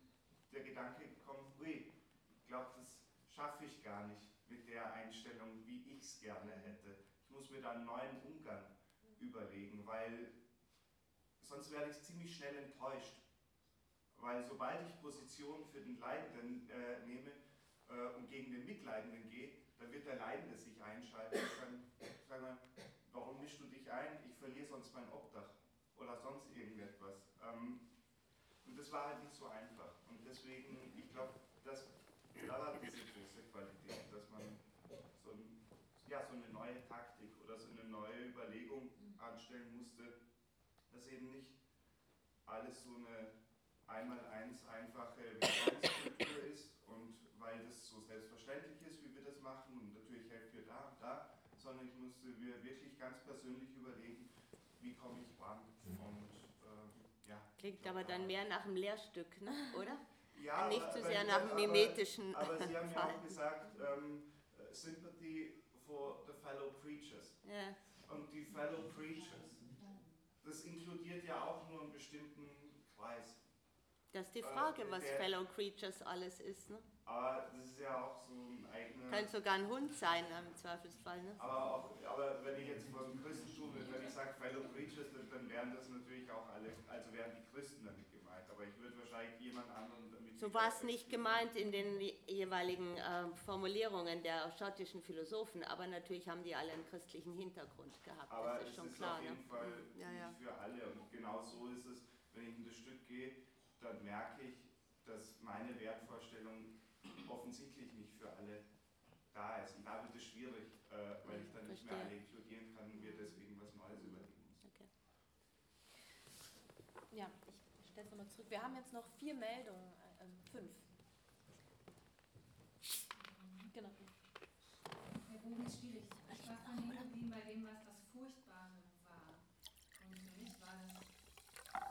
der Gedanke gekommen, ui, ich glaube, das schaffe ich gar nicht mit der Einstellung, wie ich es gerne hätte. Muss mir da einen neuen Umgang überlegen, weil sonst werde ich ziemlich schnell enttäuscht. Weil sobald ich Position für den Leidenden äh, nehme äh, und gegen den Mitleidenden gehe, dann wird der Leidende sich einschalten und sagen, sagen warum mischst du dich ein? Ich verliere sonst mein Obdach oder sonst irgendetwas. Ähm, und das war halt nicht so einfach. Und deswegen, ich glaube, das da war diese große Qualität, dass man so, ein, ja, so eine neue Taktik oder so eine neue Überlegung anstellen musste, dass eben nicht alles so eine einmal eins einfache Willkommenskultur ist und weil das so selbstverständlich ist, wie wir das machen und natürlich helfen wir da und da, sondern ich musste mir wirklich ganz persönlich überlegen, wie komme ich ran und äh, ja.
Klingt aber dann mehr nach einem Lehrstück, ne? oder?
Ja,
Nicht zu
aber-
sehr nach dem
aber-
mimetischen
Aber Sie haben ja auch gesagt, ähm, Sympathy for the fellow creatures.
Ja.
Und die fellow creatures, das inkludiert ja auch nur einen bestimmten Kreis.
Das ist die
Äh,
Frage, was
der-
Fellow Creatures alles ist. Ne?
Aber das ist ja auch so ein eigener.
Könnte sogar ein Hund sein im Zweifelsfall. Ne?
Aber, auch, aber wenn ich jetzt vom Christentum, wenn ich sage Fellow Creatures, dann, wären das natürlich auch alle, also wären die Christen damit. Aber ich würde wahrscheinlich jemand anderen damit.
So war es nicht gemeint in den je- jeweiligen äh, Formulierungen der schottischen Philosophen, aber natürlich haben die alle einen christlichen Hintergrund gehabt.
Aber
das ist
es
schon
ist
klar.
auf jeden
ne?
Fall
Ja,
nicht
ja.
für alle. Und genau so ist es, wenn ich in das Stück gehe, dann merke ich, dass meine Wertvorstellung offensichtlich nicht für alle da ist. Und da wird es schwierig, äh, weil ich dann nicht mehr
Verstehe.
alle inkludieren kann und mir deswegen was Neues überlegen muss.
Okay.
Ja, ich stelle es nochmal zurück. Wir haben jetzt noch vier Meldungen, äh, ähm, fünf. Genau.
Der Bogen ist schwierig. Ich war hängen geblieben bei dem, was das Furchtbare war. Und für mich war das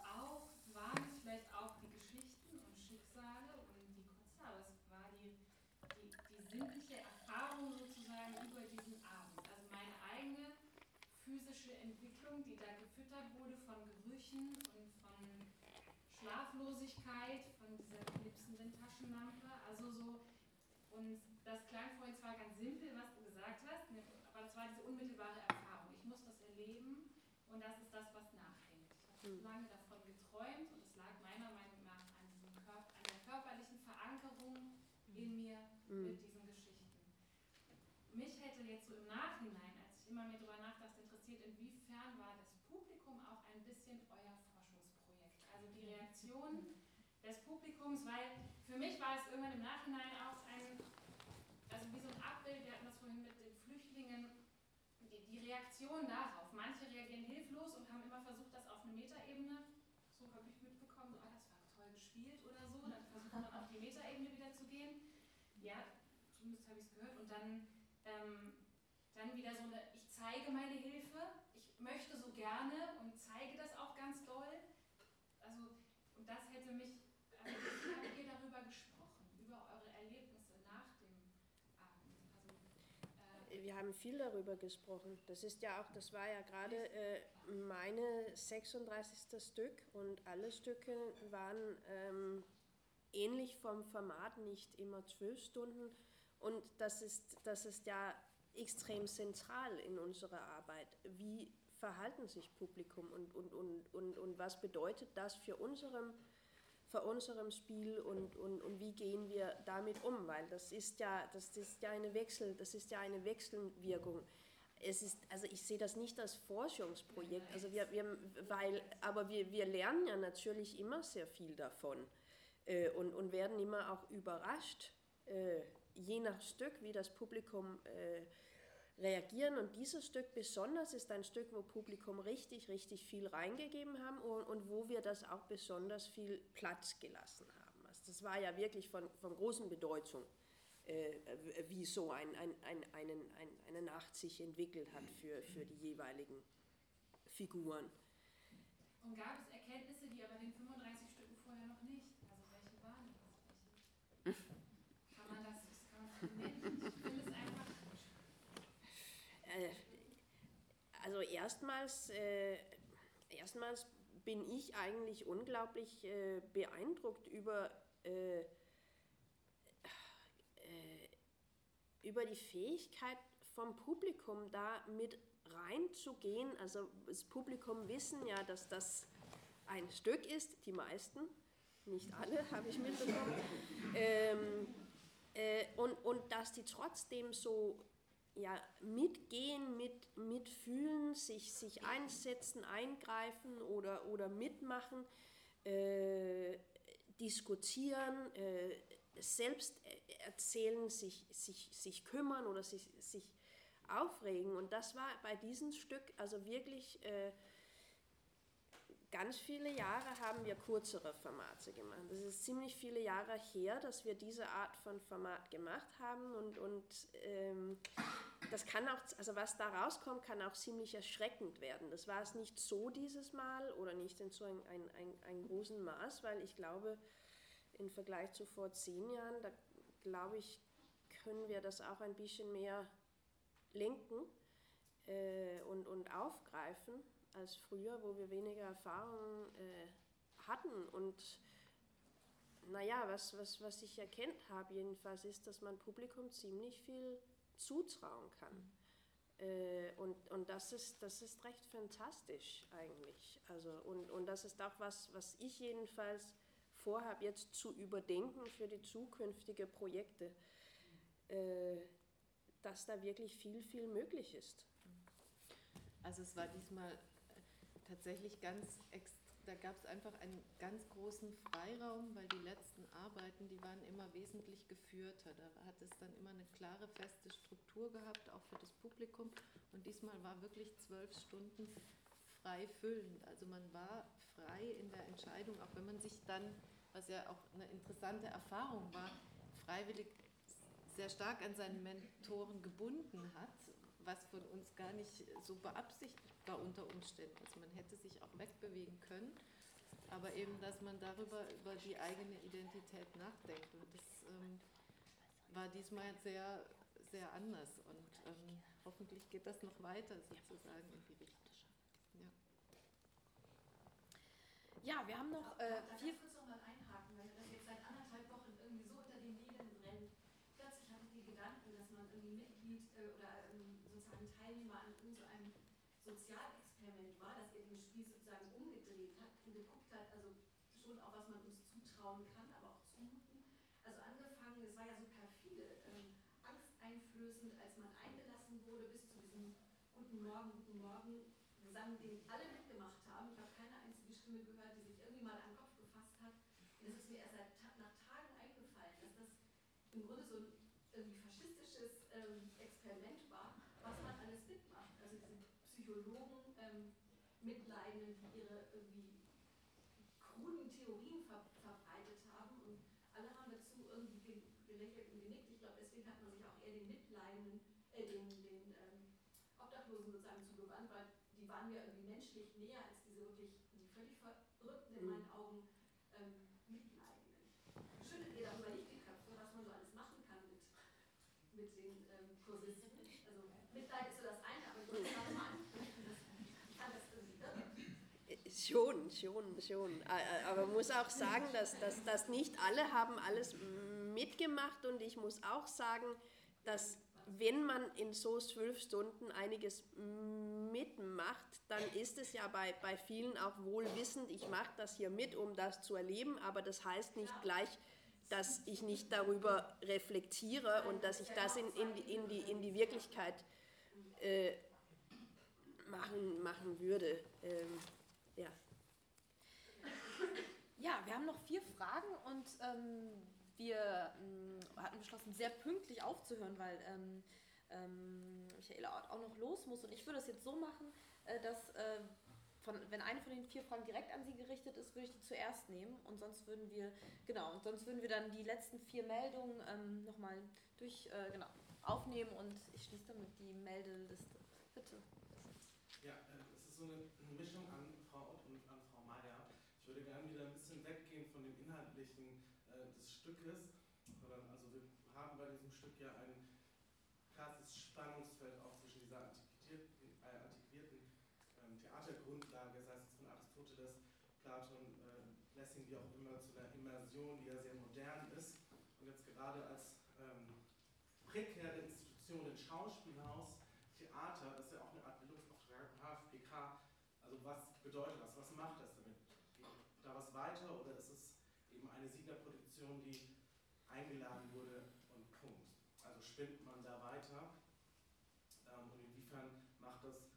auch, waren es vielleicht auch die Geschichten und Schicksale und die Kotze, aber es war die, die, die sinnliche Erfahrung sozusagen über diesen Abend. Also meine eigene physische Entwicklung, die da gefüttert wurde von Gerüchen und von dieser knipsenden Taschenlampe, also so und das klang vorhin zwar ganz simpel, was du gesagt hast, ne, aber es war diese unmittelbare Erfahrung. Ich muss das erleben und das ist das, was nachhängt. Ich habe lange davon geträumt und es lag meiner Meinung nach an, diesem Körper, an der körperlichen Verankerung in mir mit diesen Geschichten. Mich hätte jetzt so im Nachhinein, als ich immer mehr darüber nachdachte, interessiert, inwiefern war das Publikum auch ein bisschen euer Forschungsprojekt? Also die Reaktion des Publikums, weil für mich war es irgendwann im Nachhinein auch ein, also wie so ein Abbild, wir hatten das vorhin mit den Flüchtlingen, die, die Reaktion darauf. Manche reagieren hilflos und haben immer versucht, das auf eine Metaebene, so habe ich mitbekommen, so, ah, das war toll gespielt oder so, dann versucht man auf die Metaebene wieder zu gehen. Ja, zumindest habe ich es gehört. Und dann, ähm, dann wieder so eine, ich zeige meine Hilfe, ich möchte so gerne und zeige das auch ganz doll. Also, und das hätte mich, also wie habt ihr darüber gesprochen, über eure Erlebnisse nach dem Abend? Also, äh,
Wir haben viel darüber gesprochen. Das ist ja auch, das war ja gerade äh, meine 36. Stück und alle Stücke waren ähm, ähnlich vom Format, nicht immer zwölf Stunden. Und das ist, das ist ja extrem zentral in unserer Arbeit. Wie verhalten sich Publikum und, und, und, und, und was bedeutet das für unserem für unserem Spiel und, und, und wie gehen wir damit um, weil das ist ja, das ist ja eine Wechsel, das ist ja eine Wechselwirkung. Es ist, also ich sehe das nicht als Forschungsprojekt, also wir, wir, weil, aber wir, wir lernen ja natürlich immer sehr viel davon äh, und, und werden immer auch überrascht, äh, je nach Stück, wie das Publikum äh, reagieren. Und dieses Stück besonders ist ein Stück, wo Publikum richtig, richtig viel reingegeben haben und, und wo wir das auch besonders viel Platz gelassen haben. Also das war ja wirklich von, von großen Bedeutung, äh, wie so ein, ein, ein, einen, ein, eine Nacht sich entwickelt hat für, für die jeweiligen Figuren.
und gab es Erkenntnisse, die aber den 35 Stücken vorher noch nicht? Also welche waren das? Welche? Kann man das, das kann man das nennen? Ich finde es einfach
Äh, Also erstmals, äh, erstmals bin ich eigentlich unglaublich äh, beeindruckt über, äh, äh, über die Fähigkeit vom Publikum da mit reinzugehen. Also das Publikum wissen ja, dass das ein Stück ist, die meisten, nicht alle, habe ich mitbekommen. ähm, äh, und, und dass die trotzdem so ja, mitgehen, mit, mitfühlen, sich, sich einsetzen, eingreifen oder, oder mitmachen, äh, diskutieren, äh, selbst erzählen, sich, sich, sich kümmern oder sich, sich aufregen. Und das war bei diesem Stück also wirklich äh, ganz viele Jahre haben wir kürzere Formate gemacht. Das ist ziemlich viele Jahre her, dass wir diese Art von Format gemacht haben und, und ähm, das kann auch, also was da rauskommt, kann auch ziemlich erschreckend werden. Das war es nicht so dieses Mal oder nicht in so ein, ein, ein, ein großen Maß, weil ich glaube, im Vergleich zu vor zehn Jahren, da glaube ich, können wir das auch ein bisschen mehr lenken äh, und, und aufgreifen als früher, wo wir weniger Erfahrung äh, hatten. Und naja, was, was, was ich erkennt habe jedenfalls, ist, dass man Publikum ziemlich viel zutrauen kann. Mhm. Äh, und und das, ist, das ist recht fantastisch eigentlich. Also, und, und das ist auch was, was ich jedenfalls vorhabe, jetzt zu überdenken für die zukünftigen Projekte, äh, dass da wirklich viel, viel möglich ist.
Also es war diesmal tatsächlich ganz da gab es einfach einen ganz großen Freiraum, weil die letzten Arbeiten, die waren immer wesentlich geführter. Da hat es dann immer eine klare, feste Struktur gehabt, auch für das Publikum. Und diesmal war wirklich zwölf Stunden frei füllend. Also man war frei in der Entscheidung, auch wenn man sich dann, was ja auch eine interessante Erfahrung war, freiwillig sehr stark an seinen Mentoren gebunden hat, was von uns gar nicht so beabsichtigt war unter Umständen. Also man hätte sich auch wegbewegen können, aber eben, dass man darüber über die eigene Identität nachdenkt. Und das ähm, war diesmal sehr, sehr anders und ähm, hoffentlich geht das noch weiter sozusagen in die Richtung. Ja,
ja wir haben noch äh, vier.
Sozialexperiment war, dass er den Spiel sozusagen umgedreht hat und geguckt hat, also schon auch, was man uns zutrauen kann, aber auch zumuten. Also angefangen, es war ja so perfide, ähm, angsteinflößend, als man eingelassen wurde, bis zu diesem Guten Morgen, Guten Morgen, Gesang, den alle mitgemacht haben. Ich habe keine einzige Stimme gehört, die sich irgendwie mal an den Kopf gefasst hat. Und es ist mir erst nach Tagen eingefallen, dass das im Grunde so ein irgendwie faschistisches ähm, Experiment war, was man alles mitmacht. Also diese Psychologen, ähm, Mitleidenden, die ihre irgendwie kruden Theorien ver verbreitet haben und alle haben dazu irgendwie gelächelt und genickt. Ich glaube, deswegen hat man sich auch eher den Mitleidenden, äh, den, den ähm, Obdachlosen sozusagen zugewandt, weil die waren ja irgendwie menschlich näher als diese wirklich, die völlig verrückten in meinen Augen ähm, Mitleidenden. Schüttelt ihr darüber nicht die Köpfe, was man so alles machen kann mit, mit den ähm, Kursisten? Also Mitleid ist so das eine, aber ich muss gerade mal
Schon, schon, schon. Aber muss auch sagen, dass, dass, dass nicht alle haben alles mitgemacht und ich muss auch sagen, dass wenn man in so zwölf Stunden einiges mitmacht, dann ist es ja bei, bei vielen auch wohlwissend, ich mache das hier mit, um das zu erleben, aber das heißt nicht gleich, dass ich nicht darüber reflektiere und dass ich das in, in, in, die, in die Wirklichkeit äh, machen, machen würde. Ähm, ja.
Ja, wir haben noch vier Fragen und ähm, wir ähm, hatten beschlossen, sehr pünktlich aufzuhören, weil ähm, ähm Michaela auch noch los muss. Und ich würde es jetzt so machen, äh, dass, äh, von, wenn eine von den vier Fragen direkt an Sie gerichtet ist, würde ich die zuerst nehmen. Und sonst würden wir, genau, und sonst würden wir dann die letzten vier Meldungen ähm, nochmal durch, äh, genau, aufnehmen und ich schließe damit die Meldeliste. Bitte.
Ja, äh, es ist so eine Mischung an Frau Ott und an Frau Meier. Ich würde gerne wieder ein bisschen weggehen von dem Inhaltlichen äh, des Stückes, also wir haben bei diesem Stück ja ein krasses Spannungsfeld auch zwischen dieser antiquierten, äh, antiquierten ähm, Theatergrundlage, sei es von Aristoteles, Platon, äh, Lessing, wie auch immer, zu einer Immersion, die ja sehr modern ist. Und jetzt gerade als ähm, prekäre Institution, ein Schauspielhaus, Theater, das ist ja auch eine Art HFPK, also was bedeutet das, was macht das damit? Geht da was weiter oder ist es eben eine Siedlerproduktion, die eingeladen wurde und Punkt? Also spinnt man da weiter ähm, und inwiefern macht das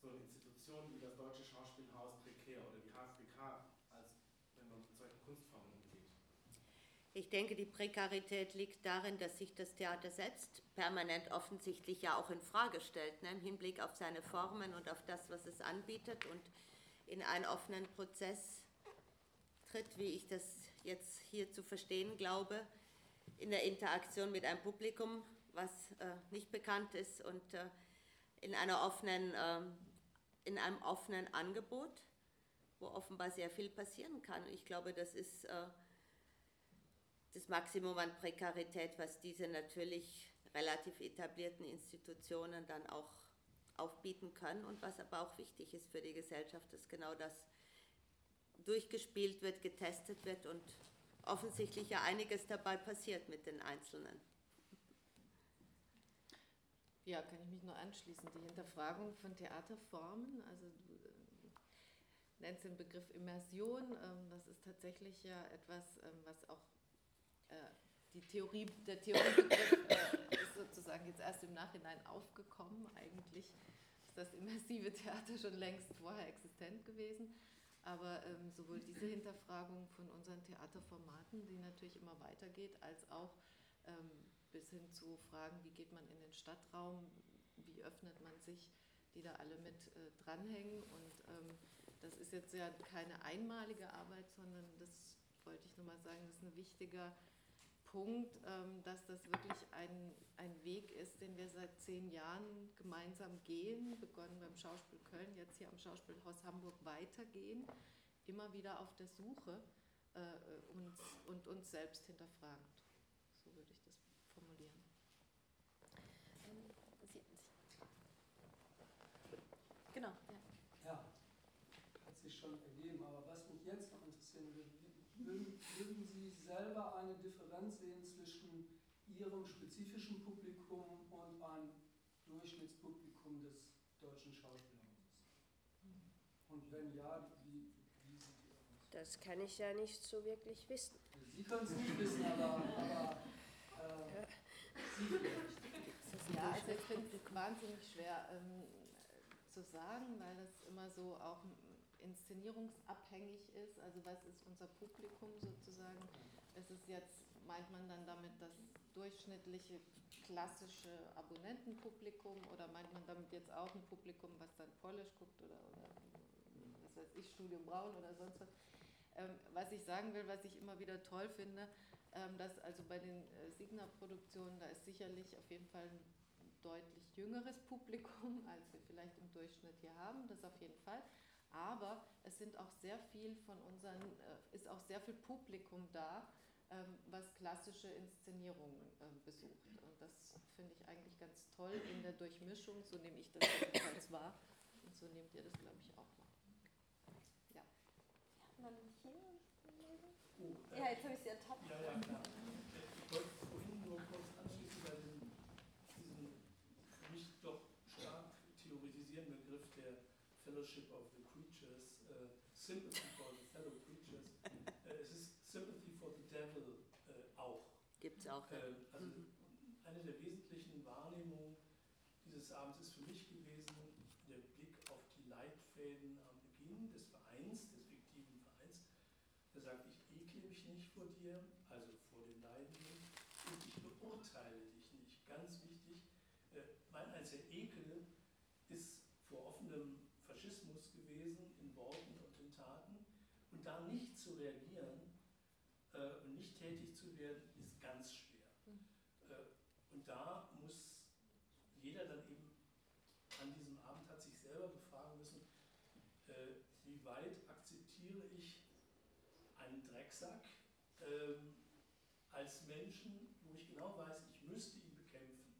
so eine Institution wie das Deutsche Schauspielhaus prekär oder die HFPK, als wenn man mit solchen Kunstformen umgeht?
Ich denke, die Prekarität liegt darin, dass sich das Theater selbst permanent offensichtlich ja auch in Frage stellt, ne, im Hinblick auf seine Formen und auf das, was es anbietet und in einen offenen Prozess tritt, wie ich das jetzt hier zu verstehen glaube, in der Interaktion mit einem Publikum, was äh, nicht bekannt ist und äh, in, einer offenen, äh, in einem offenen Angebot, wo offenbar sehr viel passieren kann. Ich glaube, das ist äh, das Maximum an Prekarität, was diese natürlich relativ etablierten Institutionen dann auch aufbieten können und was aber auch wichtig ist für die Gesellschaft, dass genau das durchgespielt wird, getestet wird und offensichtlich ja einiges dabei passiert mit den Einzelnen.
Ja, kann ich mich nur anschließen. Die Hinterfragung von Theaterformen, also du äh, nennst den Begriff Immersion, ähm, das ist tatsächlich ja etwas, ähm, was auch äh, die Theorie, der Theoriebegriff äh, ist sozusagen jetzt erst im Nachhinein aufgekommen. Eigentlich ist das immersive Theater schon längst vorher existent gewesen. Aber ähm, sowohl diese Hinterfragung von unseren Theaterformaten, die natürlich immer weitergeht, als auch ähm, bis hin zu Fragen, wie geht man in den Stadtraum, wie öffnet man sich, die da alle mit äh, dranhängen. Und ähm, das ist jetzt ja keine einmalige Arbeit, sondern das wollte ich nur mal sagen, das ist ein wichtiger Punkt, ähm, dass das wirklich ein, ein Weg ist, den wir seit zehn Jahren gemeinsam gehen, begonnen beim Schauspiel Köln, jetzt hier am Schauspielhaus Hamburg weitergehen, immer wieder auf der Suche äh, uns, und uns selbst hinterfragend. So würde ich das formulieren.
Ähm, genau.
Ja. ja, hat sich schon ergeben. Aber was mich jetzt noch interessieren würde, selber eine Differenz sehen zwischen Ihrem spezifischen Publikum und einem Durchschnittspublikum des deutschen Schauspielhauses? Und wenn ja, wie, wie sieht die aus?
Das kann ich ja nicht so wirklich wissen.
Sie können es nicht wissen, aber, aber äh, Sie vielleicht.
Ja, also ich finde es wahnsinnig schwer ähm, zu sagen, weil das immer so auch inszenierungsabhängig ist. Also was ist unser Publikum sozusagen? Es ist jetzt, meint man dann damit das durchschnittliche klassische Abonnentenpublikum oder meint man damit jetzt auch ein Publikum, was dann Polish guckt oder, oder was weiß ich, Studium Braun oder sonst was? Ähm, was ich sagen will, was ich immer wieder toll finde, ähm, dass also bei den äh, Signa-Produktionen, da ist sicherlich auf jeden Fall ein deutlich jüngeres Publikum, als wir vielleicht im Durchschnitt hier haben, das auf jeden Fall. Aber es sind auch sehr viel von unseren, äh, ist auch sehr viel Publikum da, ähm, was klassische Inszenierungen äh, besucht. Und das finde ich eigentlich ganz toll in der Durchmischung, so nehme ich das jedenfalls wahr. Und so nehmt ihr das, glaube ich, auch wahr. Ja.
Ja, hier. Oh, ja, jetzt habe ich sie ertappt.
Ja, ja, klar. Ich wollte vorhin nur kurz anschließen bei diesem, mich doch stark theoretisierenden Begriff der Fellowship of sympathy for the fellow creatures. Äh, es ist sympathy for the devil äh, auch.
Gibt es auch. Ja.
Äh, also mhm. eine der wesentlichen Wahrnehmungen dieses Abends ist für mich gewesen der Blick auf die Leitfäden am Beginn des Vereins, des fiktiven Vereins. Da sagt, ich ekle mich nicht vor dir, also vor den Leidenden, und ich beurteile dich nicht. Ganz wichtig, äh, mein einziger Ekel ist vor offenem Faschismus gewesen in Worten da nicht zu reagieren äh, und nicht tätig zu werden, ist ganz schwer. Mhm. Äh, und da muss jeder dann eben an diesem Abend hat sich selber befragen müssen, äh, wie weit akzeptiere ich einen Drecksack ähm, als Menschen, wo ich genau weiß, ich müsste ihn bekämpfen,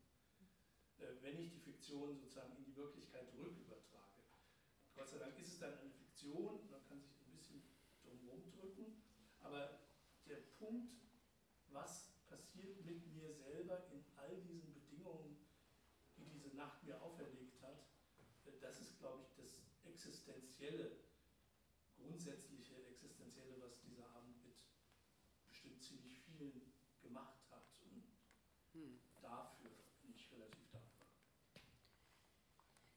äh, wenn ich die Fiktion sozusagen in die Wirklichkeit rückübertrage. Gott sei Dank ist es dann eine Fiktion, man kann sich rumdrücken, aber der Punkt, was passiert mit mir selber in all diesen Bedingungen, die diese Nacht mir auferlegt hat, das ist, glaube ich, das existenzielle, grundsätzliche existenzielle, was dieser Abend mit bestimmt ziemlich vielen gemacht hat. Und hm. dafür bin ich relativ dankbar.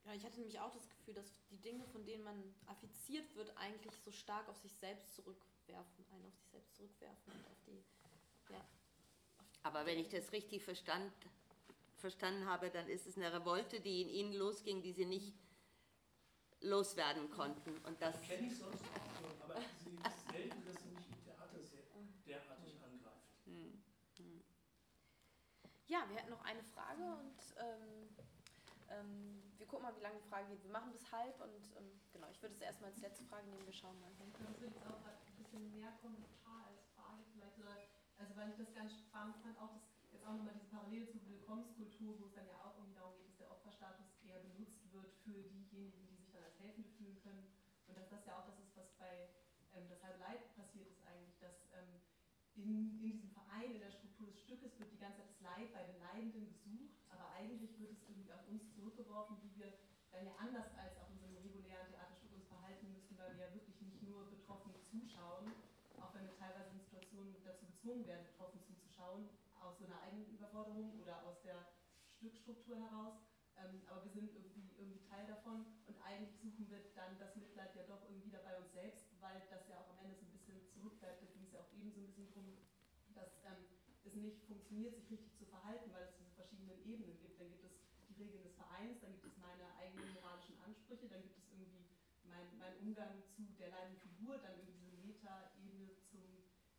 Ja, ich hatte nämlich auch das Gefühl, dass Dinge, von denen man affiziert wird, eigentlich so stark auf sich selbst zurückwerfen, einen auf sich selbst zurückwerfen und auf die, ja. Auf die
Aber wenn ich das richtig verstand, verstanden habe, dann ist es eine Revolte, die in ihnen losging, die sie nicht loswerden konnten. Und das
kenne ich sonst auch schon, aber sie ist selten, dass sie mich im Theater sehr, derartig angreift. Hm. Hm.
ja, wir hätten noch eine Frage und ähm, ähm, gucken mal, wie lange die Frage geht. Wir machen bis halb und ähm, genau, ich würde es erstmal als letzte Frage nehmen. Wir schauen mal.
Das würde jetzt auch ein bisschen mehr Kommentar als Frage vielleicht. Oder, also weil ich das ganz spannend fand, auch das jetzt auch nochmal diese Parallele zur Willkommenskultur, wo es dann ja auch irgendwie darum geht, dass der Opferstatus eher benutzt wird für diejenigen, die sich dann als Helfende fühlen können. Und dass das ja auch das ist, was bei ähm, das halbe Leid passiert ist eigentlich, dass ähm, in, in diesem Verein, in der Struktur des Stückes wird die ganze Zeit das Leid bei den Leidenden gesucht, aber eigentlich wird es irgendwie auf uns zurückgeworfen, wie ja anders als auch in so regulären Theaterstück uns verhalten müssen, weil wir ja wirklich nicht nur betroffen zuschauen, auch wenn wir teilweise in Situationen dazu gezwungen werden, betroffen zuzuschauen, aus so einer eigenen Überforderung oder aus der Stückstruktur heraus. Ähm, aber wir sind irgendwie, irgendwie Teil davon und eigentlich suchen wir dann das Mitleid ja doch irgendwie wieder bei uns selbst, weil das ja auch am Ende so ein bisschen zurückbleibt. Da ging es ja auch eben so ein bisschen drum, dass ähm, es nicht funktioniert, sich richtig zu verhalten, weil es diese verschiedenen Ebenen gibt. Dann gibt es die Regeln des Vereins, dann gibt es meine eigenen moralischen Ansprüche, dann gibt es irgendwie mein, mein Umgang zu der leidenden Figur, dann irgendwie diese Meta-Ebene zum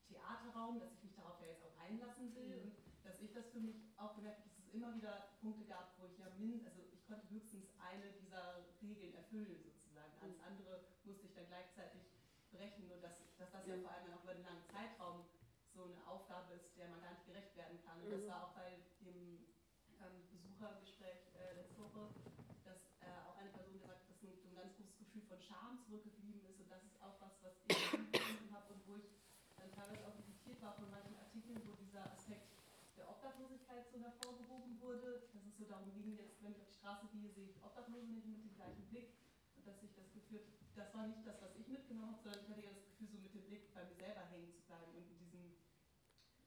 Theaterraum, dass ich mich darauf ja jetzt auch einlassen will mhm. und dass ich das für mich auch gemerkt habe, dass es immer wieder Punkte gab, wo ich ja min, also ich konnte höchstens eine dieser Regeln erfüllen sozusagen. Alles mhm. andere musste ich dann gleichzeitig brechen und dass, dass das ja vor allem auch über einen langen Zeitraum so eine Aufgabe ist, der man gar nicht gerecht werden kann. Und das mhm. war auch bei dem ähm, Besuchergespräch äh, letzte Woche, dass äh, auch eine Person gesagt hat, dass ein, ein ganz großes Gefühl von Scham zurückgeblieben ist und das ist auch was, was ich gefunden habe und wo ich dann teilweise auch irritiert war von manchen Artikeln, wo dieser Aspekt der Obdachlosigkeit so hervorgehoben wurde, dass es so darum ging, jetzt, wenn ich auf die Straße gehe, sehe ich Obdachlose nicht mit dem gleichen Blick und dass sich das geführt, das war nicht das, was ich mitgenommen habe, sondern ich hatte ja das Gefühl, so mit dem Blick bei mir selber hängen zu bleiben und in diesem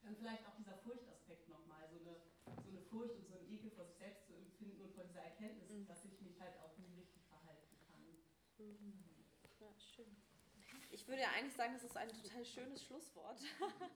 dann vielleicht auch dieser Furchtaspekt nochmal, so eine, so eine Furcht und so ein Ekel vor sich selbst zu empfinden und vor dieser Erkenntnis, mhm. dass ich mich halt auch nie richtig verhalten kann. Mhm.
Ja, schön. Ich würde ja eigentlich sagen, das ist ein total schönes Schlusswort.